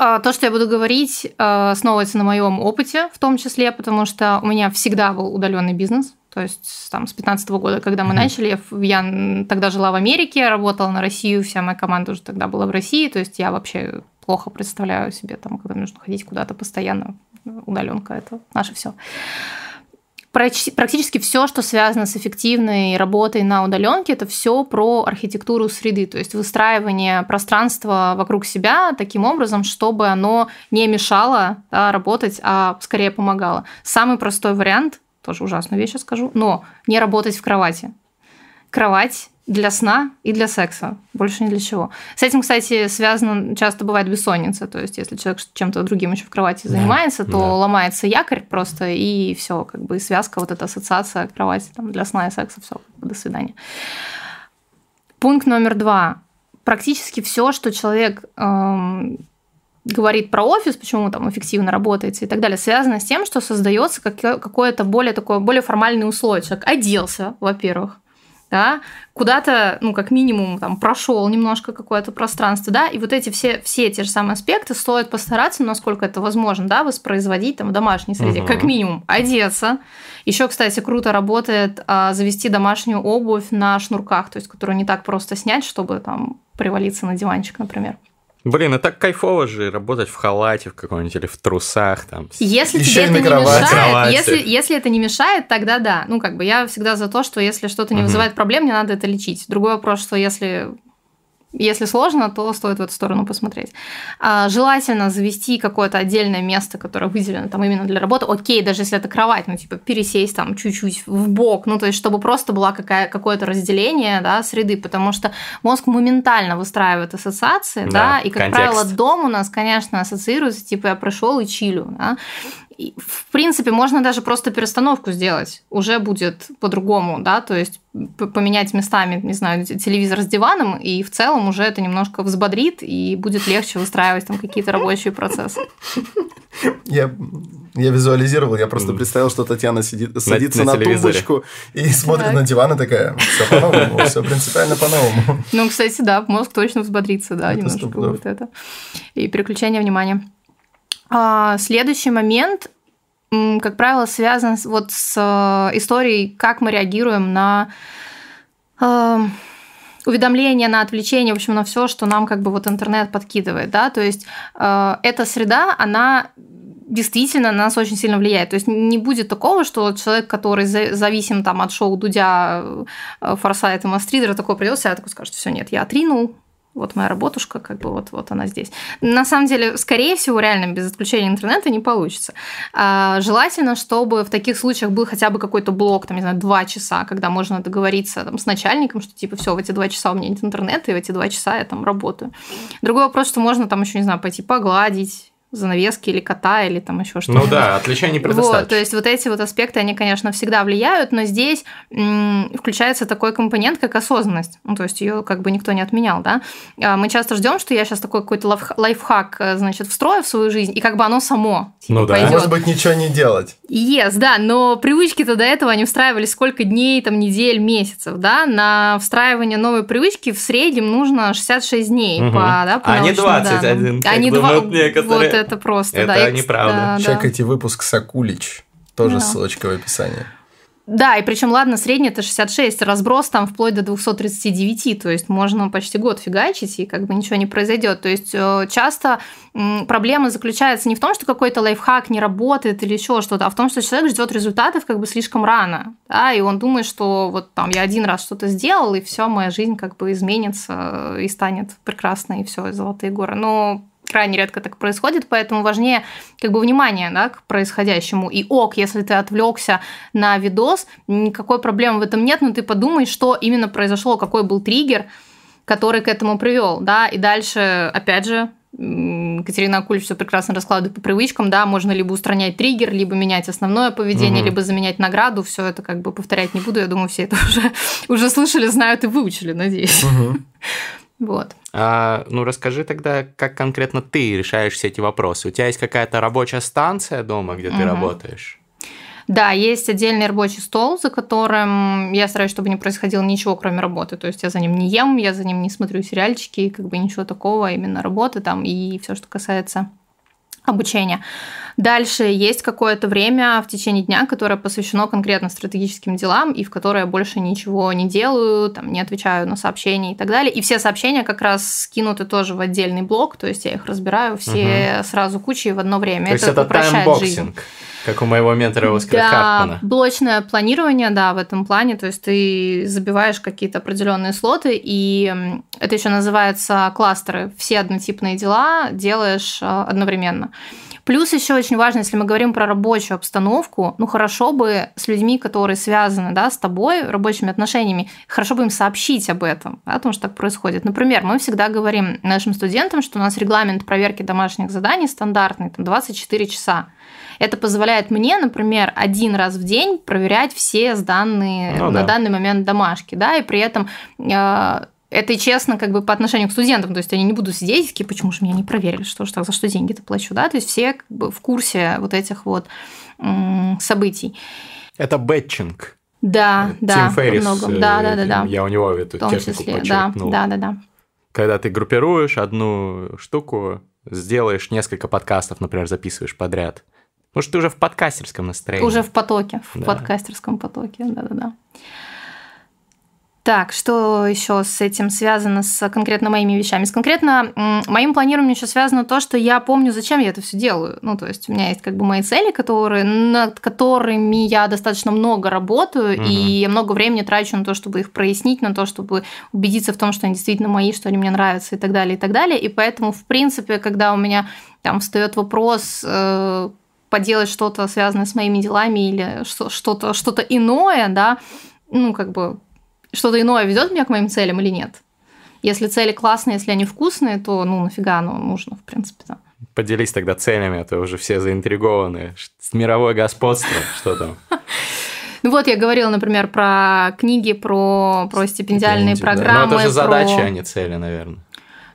А, То, что я буду говорить, а, основывается на моем опыте, в том числе, потому что у меня всегда был удаленный бизнес. То есть там, с 2015 года, когда мы Мгм. начали, я я тогда жила в Америке, работала на Россию, вся моя команда уже тогда была в России. То есть я вообще плохо представляю себе, там, когда нужно ходить куда-то постоянно. Удаленка это наше все. Практически все, что связано с эффективной работой на удаленке, это все про архитектуру среды, то есть выстраивание пространства вокруг себя таким образом, чтобы оно не мешало да, работать, а скорее помогало. Самый простой вариант, тоже ужасную вещь я скажу, но не работать в кровати. Кровать для сна и для секса, больше ни для чего. С этим, кстати, связано часто бывает бессонница, то есть если человек чем-то другим еще в кровати Да, занимается, то да. ломается якорь просто и все, как бы связка, вот эта ассоциация кровати там, для сна и секса, все, до свидания. Пункт номер два. Практически все, что человек эм, говорит про офис, почему там эффективно работаете и так далее, связано с тем, что создается какое-то более такое более формальное условие. Человек оделся, во-первых, да, куда-то, ну, как минимум, там, прошел немножко какое-то пространство, да, и вот эти все, все те же самые аспекты стоит постараться, насколько это возможно, да, воспроизводить там в домашней среде, Мгм. как минимум, одеться. Еще, кстати, круто работает а, завести домашнюю обувь на шнурках, то есть, которую не так просто снять, чтобы там привалиться на диванчик, например. Блин, и так кайфово же работать в халате в каком-нибудь или в трусах там. Если Ещё тебе это не кровати. мешает, Кровати. если, если это не мешает, тогда да. Ну, как бы я всегда за то, что если что-то не вызывает проблем, не надо это лечить. Другой вопрос, что если если сложно, то стоит в эту сторону посмотреть. А, желательно завести какое-то отдельное место, которое выделено там именно для работы. Окей, даже если это кровать, ну, типа, пересесть там чуть-чуть в бок, ну, то есть, чтобы просто было какая, какое-то разделение, да, среды, потому что мозг моментально выстраивает ассоциации, да, Да, и, как контекст. правило, дом у нас, конечно, ассоциируется, типа, я пришел и чилю, да. И, в принципе, можно даже просто перестановку сделать. Уже будет по-другому, да, то есть поменять местами, не знаю, телевизор с диваном, и в целом уже это немножко взбодрит, и будет легче выстраивать там какие-то рабочие процессы. Я, я визуализировал, я просто представил, что Татьяна сидит, садится на на, телевизоре. тумбочку и смотрит Так. на диван и такая, все по-новому, все принципиально по-новому. Ну, кстати, да, мозг точно взбодрится, да, Это немножко будет это. И переключение внимания. А, следующий момент, как правило, связан вот с э, историей, как мы реагируем на э, уведомления, на отвлечение, в общем, на все, что нам как бы вот интернет подкидывает, да, то есть э, эта среда, она действительно на нас очень сильно влияет. То есть не будет такого, что человек, который за- зависим там от шоу Дудя, э, Форсайта, Мастридера, такой придет, себя такой скажет, все, нет, я отринул, вот моя работушка, как бы вот, вот она здесь. На самом деле, скорее всего, реально без отключения интернета не получится. А, желательно, чтобы в таких случаях был хотя бы какой-то блок, там, не знаю, два часа, когда можно договориться там, с начальником, что типа все, в эти два часа у меня нет интернета, и в эти два часа я там работаю. Другой вопрос, что можно там еще, не знаю, пойти погладить, занавески или кота, или там еще что-то. Ну да, отвлечений предостаточно. Вот, то есть вот эти вот аспекты, они, конечно, всегда влияют, но здесь м, включается такой компонент, как осознанность. Ну, то есть ее как бы никто не отменял, да. А Мы часто ждем, что я сейчас такой какой-то лайф- лайфхак, э, значит, встрою в свою жизнь, и как бы оно само типа, Ну да. пойдет. Может быть, ничего не делать. Yes, да, но привычки-то до этого они встраивались сколько дней, там, недель, месяцев, да, на встраивание новой привычки в среднем нужно 66 дней, Мгм. по, да, по А не научным 21, данным. как А не думают два- некоторые. Вот это просто, Это да. неправда. да, да. Чекайте выпуск Сакулич. Тоже Да. ссылочка в описании. Да, и причем, ладно, средний это 66, разброс там вплоть до 239, то есть можно почти год фигачить, и как бы ничего не произойдет. То есть э, часто проблема заключается не в том, что какой-то лайфхак не работает или еще что-то, а в том, что человек ждет результатов как бы слишком рано, да, и он думает, что вот там я один раз что-то сделал, и все, моя жизнь как бы изменится э, и станет прекрасной, и все, золотые горы. Но крайне редко так происходит, поэтому важнее как бы внимание да, к происходящему. И ок, если ты отвлекся на видос, никакой проблемы в этом нет, но ты подумай, что именно произошло, какой был триггер, который к этому привел, да, и дальше, опять же, Катерина Акуль все прекрасно раскладывает по привычкам, да, можно либо устранять триггер, либо менять основное поведение, Мгм. либо заменять награду, все это как бы повторять не буду, я думаю, все это уже, уже слышали, знают и выучили, надеюсь. Мгм. Вот. А, ну, расскажи тогда, как конкретно ты решаешь все эти вопросы. У тебя есть какая-то рабочая станция дома, где ты Мгм. работаешь? Да, есть отдельный рабочий стол, за которым я стараюсь, чтобы не происходило ничего, кроме работы. То есть я за ним не ем, я за ним не смотрю сериальчики, как бы ничего такого, а именно работы там и все, что касается обучения. Дальше есть какое-то время в течение дня, которое посвящено конкретно стратегическим делам, и в которое я больше ничего не делаю, там, не отвечаю на сообщения и так далее. И все сообщения как раз скинуты тоже в отдельный блок, то есть я их разбираю все сразу кучей в одно время. То есть это упрощает жизнь. Как у моего ментора Оскара Да, блочное планирование, да, в этом плане. То есть ты забиваешь какие-то определенные слоты, и это еще называется кластеры. Все однотипные дела делаешь а, одновременно. Плюс еще очень важно, если мы говорим про рабочую обстановку, ну хорошо бы с людьми, которые связаны да, с тобой, рабочими отношениями, хорошо бы им сообщить об этом, да, потому что так происходит. Например, мы всегда говорим нашим студентам, что у нас регламент проверки домашних заданий стандартный, там 24 часа. Это позволяет мне, например, один раз в день проверять все сданные Ну на да. данный момент домашки, да, и при этом э, это честно как бы по отношению к студентам, то есть они не будут сидеть такие, почему же меня не проверили, что ж так, за что деньги-то плачу, да, то есть все как бы в курсе вот этих вот событий. Это бэтчинг. Да, да, Тим Феррис, во многом. э, Да, да, да, да. Я у него эту В том технику числе, да, да, да, да. Когда ты группируешь одну штуку, сделаешь несколько подкастов, например, записываешь подряд. Потому что ты уже в подкастерском настроении. Уже в потоке, в Да. подкастерском потоке, да-да-да. Так, что еще с этим связано с конкретно моими вещами? С конкретно моим планированием еще связано то, что я помню, зачем я это все делаю. Ну, то есть у меня есть как бы мои цели, которые, над которыми я достаточно много работаю, Мгм. и я много времени трачу на то, чтобы их прояснить, на то, чтобы убедиться в том, что они действительно мои, что они мне нравятся и так далее, и так далее. И поэтому, в принципе, когда у меня там встает вопрос э, поделать что-то связанное с моими делами или что- что-то что иное, да, ну, как бы что-то иное ведет меня к моим целям или нет. Если цели классные, если они вкусные, то ну нафига оно нужно, в принципе, да. Поделись тогда целями, а то уже все заинтригованы. Мировое господство, что там? Ну вот я говорила, например, про книги, про, про стипендиальные Стипендии, да. Ну, программы. это же задачи, про- а не цели, наверное.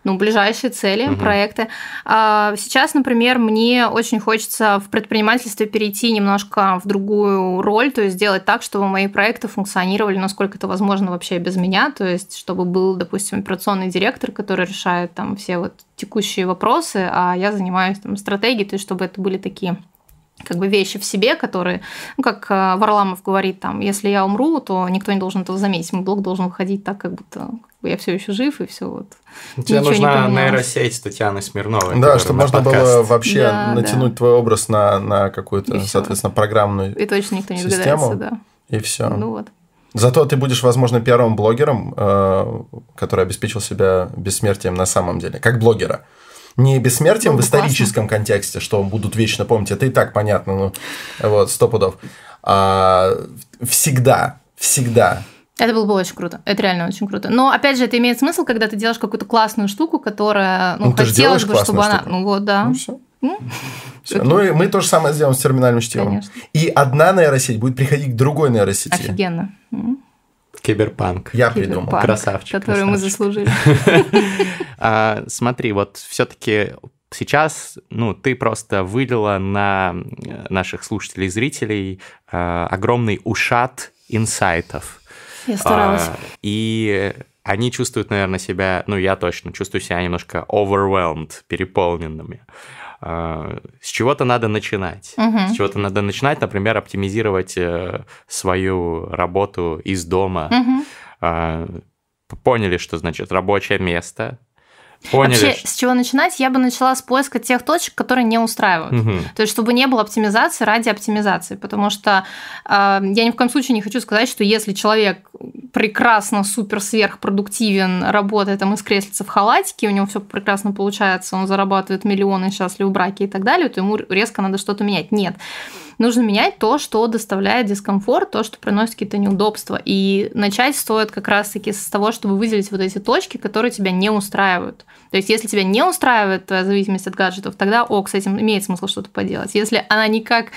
Ну, ближайшие цели, Мгм. проекты. А, Сейчас, например, мне очень хочется в предпринимательстве перейти немножко в другую роль, то есть сделать так, чтобы мои проекты функционировали, насколько это возможно вообще без меня, то есть чтобы был, допустим, операционный директор, который решает там все вот текущие вопросы, а я занимаюсь там стратегией, то есть чтобы это были такие как бы вещи в себе, которые, ну, как э, Варламов говорит, там, если я умру, то никто не должен этого заметить. Мой блог должен выходить так, как будто как бы я все еще жив, и все вот. Тебе Ничего не нужна нейросеть Татьяны Смирновой. Да, чтобы можно было подкаст. вообще Да, натянуть да. твой образ на, на какую-то, соответственно, программную, И точно никто не Систему? догадается, да. и все. Ну вот. Зато ты будешь, возможно, первым блогером, э, который обеспечил себя бессмертием на самом деле, как блогера. Не бессмертием Было в бы классно. историческом контексте, что будут вечно помнить, это и так понятно, ну, вот, сто пудов. А всегда, всегда. Это было бы очень круто. Это реально очень круто. Но опять же, это имеет смысл, когда ты делаешь какую-то классную штуку, которая, ну, Ну, хотелось бы, чтобы классную она. штуку. Ну вот, да. Ну, всё. Все. Ну и мы то же самое сделаем с терминальным чтивом. Конечно. И одна нейросеть будет приходить к другой нейросети. Офигенно. Киберпанк. Я придумал. Киберпанк, Красавчик, Который мы красавчик. заслужили. А, смотри, вот все-таки сейчас, ну, ты просто вылила на наших слушателей и зрителей а, огромный ушат инсайтов. Я старалась. А, и они чувствуют, наверное, себя, ну, я точно чувствую себя немножко overwhelmed, переполненными. А, С чего-то надо начинать. Мгм. С чего-то надо начинать, например, оптимизировать э, свою работу из дома. А, Поняли, что значит рабочее место. Поняли, Вообще, с чего начинать? Я бы начала с поиска тех точек, которые не устраивают. Мгм. То есть, чтобы не было оптимизации ради оптимизации. Потому что э, я ни в коем случае не хочу сказать, что если человек прекрасно, супер, сверхпродуктивен, работает там из креслица в халатике, у него все прекрасно получается, он зарабатывает миллионы, счастлив в браке и так далее, то ему резко надо что-то менять. Нет. Нужно менять то, что доставляет дискомфорт, то, что приносит какие-то неудобства. И начать стоит как раз-таки с того, чтобы выделить вот эти точки, которые тебя не устраивают. То есть, если тебя не устраивает твоя зависимость от гаджетов, тогда ок, с этим имеет смысл что-то поделать. Если она никак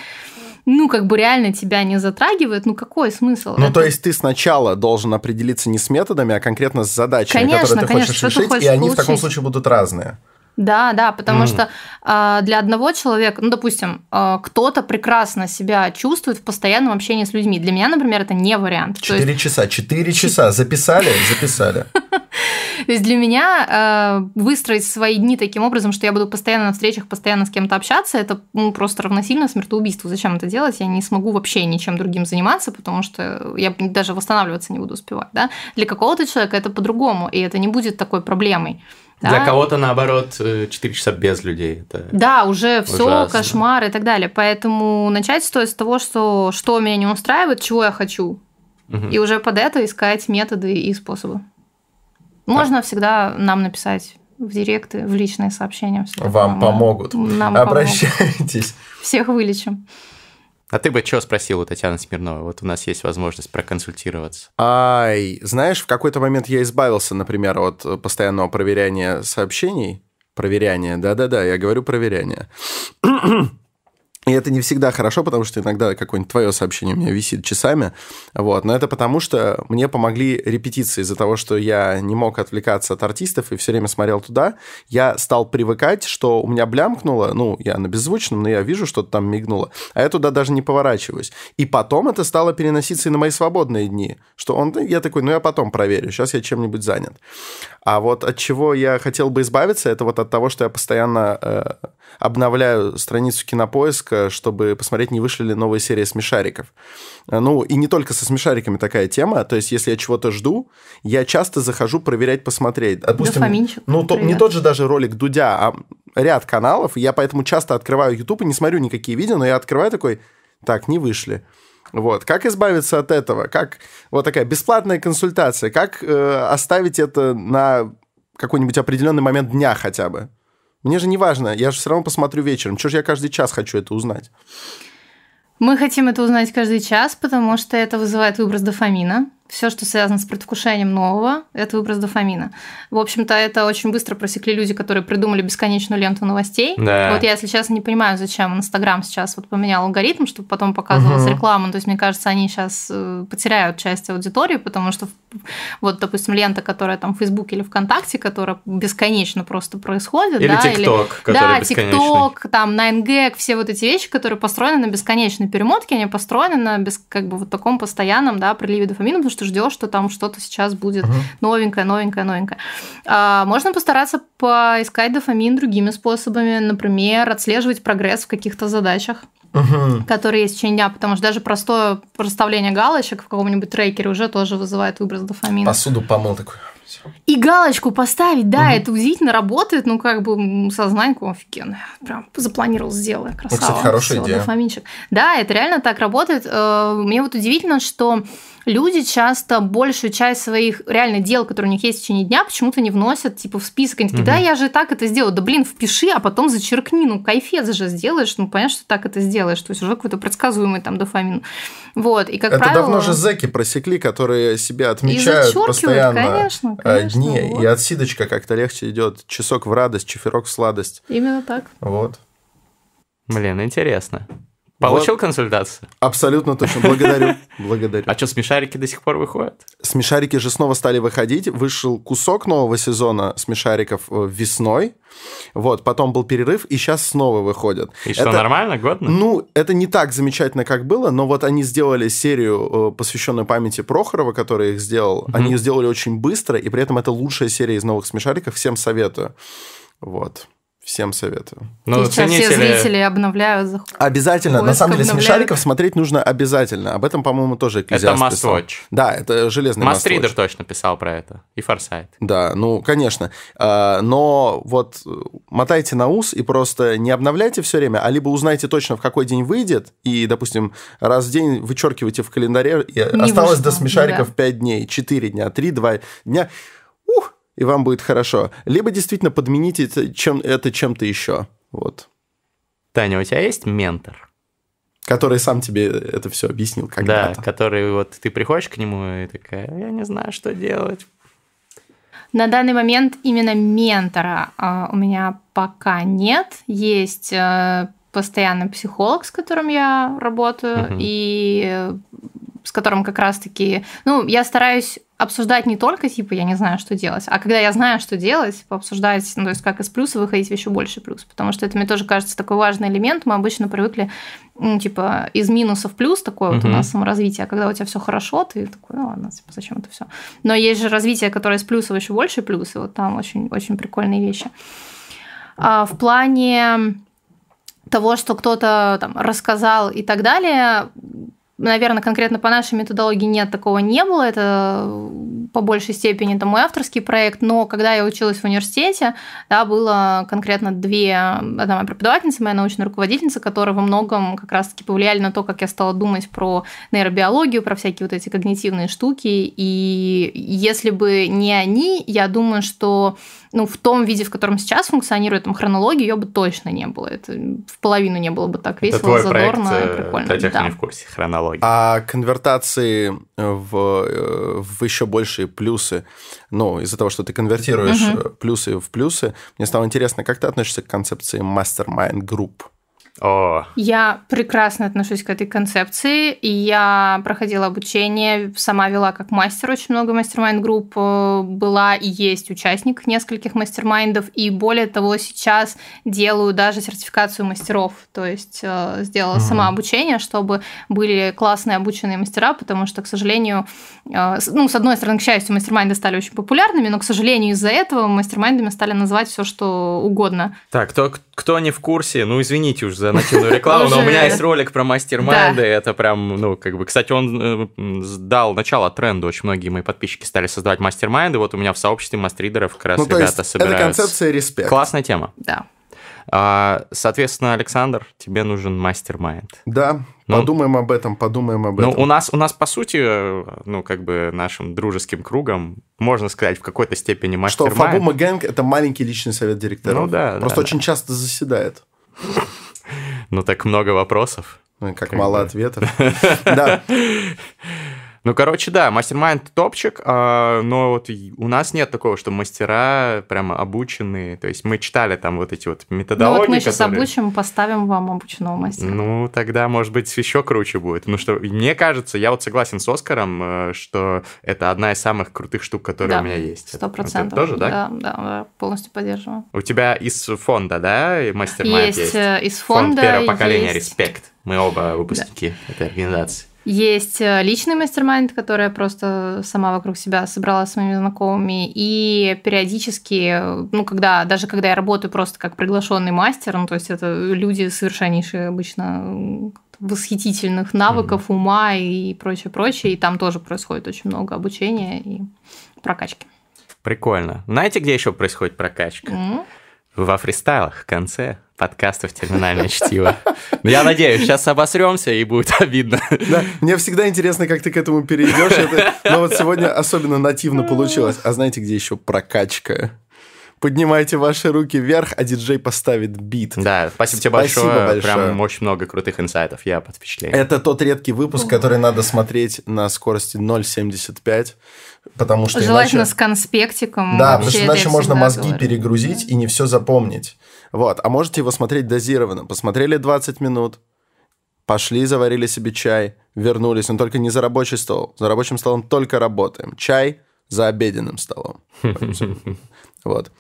ну, как бы реально тебя не затрагивает, ну какой смысл? Ну, Это- то есть ты сначала должен определиться не с методами, а конкретно с задачами, Конечно, которые ты конечно, хочешь ты решить, хочешь и они в таком получить. случае будут разные. Да, да, потому Мгм. что а, для одного человека, ну, допустим, а, кто-то прекрасно себя чувствует в постоянном общении с людьми. Для меня, например, это не вариант. То есть, Четыре часа. Четыре часа. Записали? Записали. то есть для меня а, выстроить свои дни таким образом, что я буду постоянно на встречах, постоянно с кем-то общаться, это ну, просто равносильно смертоубийству. Зачем это делать? Я не смогу вообще ничем другим заниматься, потому что я даже восстанавливаться не буду успевать. Да? Для какого-то человека это по-другому, и это не будет такой проблемой. Для да? кого-то, наоборот, 4 часа без людей. Это... Да, уже все, Ужасно. кошмар и так далее. Поэтому начать стоит с того, что, что меня не устраивает, чего я хочу. Мгм. И уже под это искать методы и способы. Можно всегда нам написать в директы, в личные сообщения. такое. Вам помогут. Нам Обращайтесь. помогут. Всех вылечим. А ты бы что спросил у Татьяны Смирновой? Вот у нас есть возможность проконсультироваться. Ай, знаешь, в какой-то момент я избавился, например, от постоянного проверяния сообщений. Проверяния, да-да-да, я говорю проверяния. И это не всегда хорошо, потому что иногда какое-нибудь твое сообщение у меня висит часами. Вот. Но это потому, что мне помогли репетиции из-за того, что я не мог отвлекаться от артистов и все время смотрел туда. Я стал привыкать, что у меня блямкнуло, ну, я на беззвучном, но я вижу, что-то там мигнуло, а я туда даже не поворачиваюсь. И потом это стало переноситься и на мои свободные дни, что он, я такой, ну, я потом проверю, сейчас я чем-нибудь занят. А вот от чего я хотел бы избавиться, это вот от того, что я постоянно э, обновляю страницу кинопоиска, чтобы посмотреть, не вышли ли новые серии смешариков. Э, Ну, и не только со смешариками такая тема. То есть, если я чего-то жду, я часто захожу проверять, посмотреть. Допустим, Дофаминчик, ну, то- не тот же даже ролик Дудя, а ряд каналов. Я поэтому часто открываю YouTube и не смотрю никакие видео, но я открываю такой, так, не вышли. Вот. Как избавиться от этого? Как вот такая бесплатная консультация? Как э, оставить это на какой-нибудь определенный момент дня хотя бы? Мне же не важно, я же все равно посмотрю вечером. Чего же я каждый час хочу это узнать? Мы хотим это узнать каждый час, потому что это вызывает выброс дофамина. Все, что связано с предвкушением нового, это выброс дофамина. В общем-то, это очень быстро просекли люди, которые придумали бесконечную ленту новостей. Да. Вот я, если честно, не понимаю, зачем Инстаграм сейчас вот поменял алгоритм, чтобы потом показывалась Мгм. реклама. То есть, мне кажется, они сейчас э, потеряют часть аудитории, потому что вот, допустим, лента, которая там в Фейсбуке или ВКонтакте, которая бесконечно просто происходит, Или да, ТикТок, который да. ТикТок, там 9gag, все вот эти вещи, которые построены на бесконечной перемотке, они построены на без, как бы вот таком постоянном, да, приливе дофамина, потому что ждешь, что там что-то сейчас будет Мгм. новенькое, новенькое, новенькое. А, можно постараться поискать дофамин другими способами, например, отслеживать прогресс в каких-то задачах Мгм. которые есть в течение дня, потому что даже простое проставление галочек в каком-нибудь трекере уже тоже вызывает выброс дофамина. Посуду помыл такой. И галочку поставить, да, Мгм. это удивительно работает, ну, как бы сознаньку офигенно. Прям запланировал, сделал, я красава. кстати, хорошая Всё, идея. дофаминчик. Да, это реально так работает. Э, Мне вот удивительно, что люди часто большую часть своих реально дел, которые у них есть в течение дня, почему-то не вносят, типа, в список. Они такие, да, я же и так это сделал. Да, блин, впиши, а потом зачеркни. Ну, кайфец же сделаешь. Ну, понятно, что так это сделаешь. То есть уже какой-то предсказуемый там дофамин. Вот, и как это правило... давно же зэки просекли, которые себя отмечают зачёркивают, постоянно конечно, э, конечно, дни, вот. и отсидочка как-то легче идет. Часок в радость, чеферок в сладость. Именно так. Вот. Блин, интересно. Получил вот. консультацию? Абсолютно точно. Благодарю. Благодарю. А что, смешарики до сих пор выходят? Смешарики же снова стали выходить. Вышел кусок нового сезона смешариков э, весной. Вот, потом был перерыв, и сейчас снова выходят. И что, это, нормально, годно? Ну, это не так замечательно, как было, но вот они сделали серию, э, посвященную памяти Прохорова, который их сделал. Угу. Они ее сделали очень быстро, и при этом это лучшая серия из новых смешариков. Всем советую. Вот. Всем советую. Ну, сейчас ценители... все зрители обновляют. Обязательно. На самом деле, обновляют. смешариков смотреть нужно обязательно. Об этом, по-моему, тоже Это Must Да, это железный Мастридер точно писал про это. И Форсайт. Да, ну, конечно. А, но вот мотайте на ус и просто не обновляйте все время, а либо узнайте точно, в какой день выйдет, и, допустим, раз в день вычеркивайте в календаре, и осталось вышло, до смешариков да. 5 дней, 4 дня, 3, 2 дня. И вам будет хорошо. Либо действительно подмените это, чем, это чем-то еще. Вот. Таня, у тебя есть ментор? Который сам тебе это все объяснил когда-то. Да, который вот ты приходишь к нему и такая, я не знаю, что делать. На данный момент именно ментора э, у меня пока нет. Есть э, постоянный психолог, с которым я работаю, угу. и э, с которым как раз-таки, ну, я стараюсь обсуждать не только, типа, я не знаю, что делать, а когда я знаю, что делать, пообсуждать, ну, то есть как из плюса выходить в еще больше плюс, потому что это мне тоже кажется такой важный элемент, мы обычно привыкли, ну, типа, из минуса в плюс, такое вот у нас саморазвитие, а когда у тебя все хорошо, ты такой, ну, ладно, типа, зачем это все. Но есть же развитие, которое из плюса в еще больше плюс, и вот там очень, очень прикольные вещи. А в плане того, что кто-то там рассказал и так далее, наверное, конкретно по нашей методологии нет, такого не было. Это по большей степени это мой авторский проект, но когда я училась в университете, да, было конкретно две, одна моя преподавательница, моя научная руководительница, которая во многом как раз-таки повлияли на то, как я стала думать про нейробиологию, про всякие вот эти когнитивные штуки. И если бы не они, я думаю, что ну, в том виде, в котором сейчас функционирует там хронология, ее бы точно не было. Это в половину не было бы так весело, Это твой задорно проект, и э, прикольно. Тех, да. не в курсе, хронологии. А конвертации в, э, в еще большие плюсы, ну, из-за того, что ты конвертируешь угу. плюсы в плюсы, мне стало интересно, как ты относишься к концепции Mastermind Group? О. Я прекрасно отношусь к этой концепции. И я проходила обучение, сама вела как мастер очень много mastermind-групп, э, была и есть участник нескольких mastermind ов. И более того, сейчас делаю даже сертификацию мастеров. То есть э, сделала mm-hmm. сама обучение, чтобы были классные обученные мастера, потому что, к сожалению, э, ну, с одной стороны, к счастью, мастер-майнды стали очень популярными, но, к сожалению, из-за этого мастер-майндами стали называть все, что угодно. Так, кто, кто не в курсе, ну, извините уж за за нативную рекламу, но у меня есть ролик про мастер-майнды, это прям, ну, как бы, кстати, он э, дал начало тренду, очень многие мои подписчики стали создавать мастер-майнды, вот у меня в сообществе мастридеров как раз ну, ребята собираются. это концепция респект. Классная тема. Да. А, соответственно, Александр, тебе нужен mastermind. Да, ну, подумаем об этом, подумаем об ну, этом. У нас, у нас, по сути, ну, как бы нашим дружеским кругом, можно сказать, в какой-то степени mastermind. Что Фабума Гэнг – это маленький личный совет директоров. Ну да, Просто да, очень да. часто заседает. Ну так много вопросов. Ну, как, как мало бы. ответов. Да. Ну, короче, да, mastermind топчик, а, но вот у нас нет такого, что мастера прямо обученные. То есть мы читали там вот эти вот методологии. Ну, вот мы сейчас которые... обучим, поставим вам обученного мастера. Ну, тогда, может быть, еще круче будет. Ну, что, мне кажется, я вот согласен с Оскаром, э, что это одна из самых крутых штук, которые да, у меня есть. Сто процентов. Тоже, да? Да, да, полностью поддерживаю. У тебя из фонда, да, mastermind есть? Есть, э, из фонда. Фонд первого поколения, есть... респект. Мы оба выпускники да. этой организации. Есть э, личный mastermind, который я просто сама вокруг себя собрала с моими знакомыми. И периодически, ну, когда, даже когда я работаю просто как приглашенный мастер, ну, то есть это люди совершеннейшие обычно восхитительных навыков, mm-hmm. ума и прочее, прочее. И там тоже происходит очень много обучения и прокачки. Прикольно. Знаете, где еще происходит прокачка? Mm-hmm. Во фристайлах в конце подкастов «Терминальное чтиво». Ну, я надеюсь, сейчас обосремся и будет обидно. Да, мне всегда интересно, как ты к этому перейдешь. Это... Но вот сегодня особенно нативно получилось. А знаете, где еще прокачка? Поднимайте ваши руки вверх, а диджей поставит бит. Да, спасибо тебе Спасибо большое. большое. Прям очень много крутых инсайтов. Я под впечатлением. Это тот редкий выпуск, который надо смотреть на скорости 0,75, потому что Желательно иначе... с конспектиком. Да, потому что иначе можно мозги говорю. перегрузить и не все запомнить. Вот, а можете его смотреть дозированно. Посмотрели 20 минут, пошли, заварили себе чай, вернулись, но только не за рабочий стол. За рабочим столом только работаем. Чай за обеденным столом. Вот.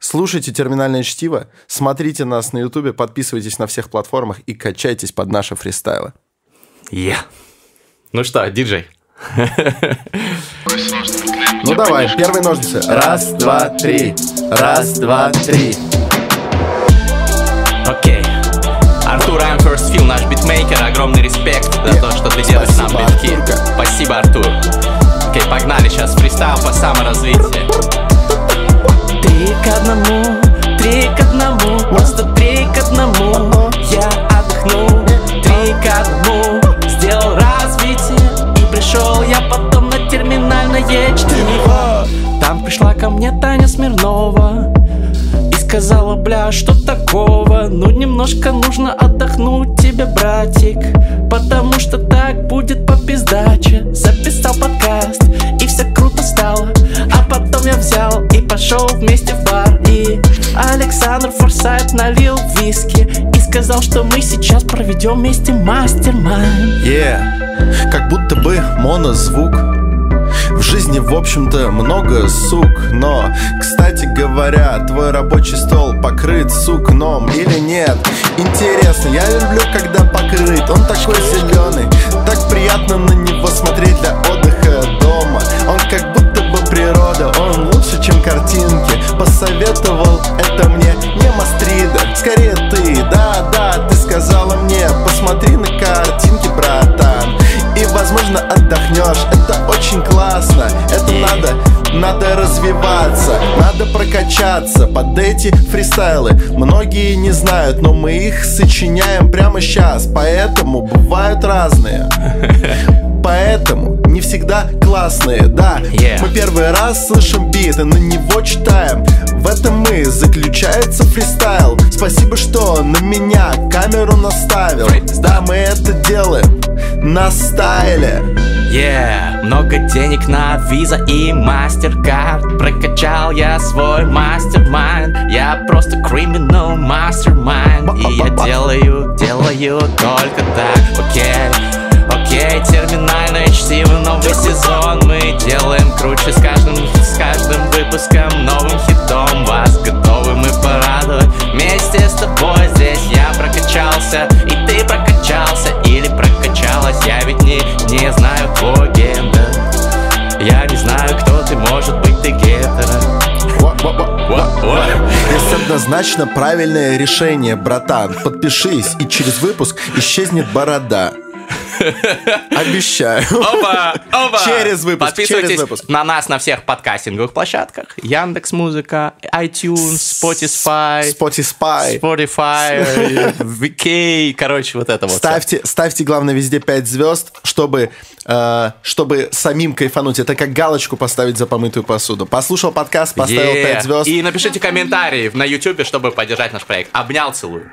Слушайте терминальное чтиво, смотрите нас на Ютубе, подписывайтесь на всех платформах и качайтесь под наши фристайлы. Yeah. Ну что, диджей? Ну давай, первые ножницы. Раз, два, три. Раз, два, три. Окей. Артур I'm First Feel, наш битмейкер, огромный респект за Yeah. то, что ты делаешь нам битки. Артурка. Спасибо, Артур. Окей, погнали сейчас фристайл по саморазвитию. К одному, три к одному, просто три к одному. Я отдохну, три к одному, сделал развитие И пришел я потом на терминальное чтиво. Там пришла ко мне Таня Смирнова и сказала, бля, что такого? Ну, немножко нужно отдохнуть тебе, братик Потому что так будет по пиздаче Записал подкаст, и все круто стало А потом я взял и пошел вместе в бар. И Александр Форсайт налил виски И сказал, что мы сейчас проведем вместе мастер-майн Yeah. Как будто бы монозвук. В жизни, в общем-то, много сук Но, кстати говоря, твой рабочий стол покрыт сукном или нет? Интересно, я люблю, когда покрыт. Он такой зеленый, так приятно на него смотреть для отдыха дома. Он картинки Посоветовал это мне не Мастридер, скорее ты Да-да, ты сказала мне, посмотри на картинки, братан. И, возможно, отдохнешь, это очень классно Это надо, надо развиваться, надо прокачаться Под эти фристайлы. Многие не знают Но мы их сочиняем прямо сейчас Поэтому бывают разные Поэтому не всегда классные, да? Yeah. Мы первый раз слышим бит и на него читаем. В этом мы заключается фристайл. Спасибо, что на меня камеру наставил. Да, мы это делаем на стайле. Yeah, много денег на виза и MasterCard. Прокачал я свой мастер-майнд. Я просто criminal mastermind И я делаю, делаю только так. Окей, окей, терминальное чтиво Новый сезон. Мы делаем круче С каждым, с каждым выпуском новым хитом. Вас готовы мы порадовать Вместе с тобой. Здесь я прокачался И ты прокачался или прокачалась. Я ведь не, не знаю твой гендер. Я не знаю, кто ты, может быть ты гетера Есть однозначно правильное решение, братан. Подпишись, и через выпуск исчезнет борода Обещаю Опа, опа. Через выпуск, Подписывайтесь через выпуск. на нас на всех подкастинговых площадках. Яндекс Музыка, iTunes, Spotify, Spotify Spotify, VK, короче, вот это вот. Ставьте, ставьте, главное, везде 5 звезд, чтобы, э, чтобы самим кайфануть. Это как галочку поставить за помытую посуду. Послушал подкаст, поставил Yeah. 5 звезд. И напишите комментарии на YouTube, чтобы поддержать наш проект. Обнял, целую.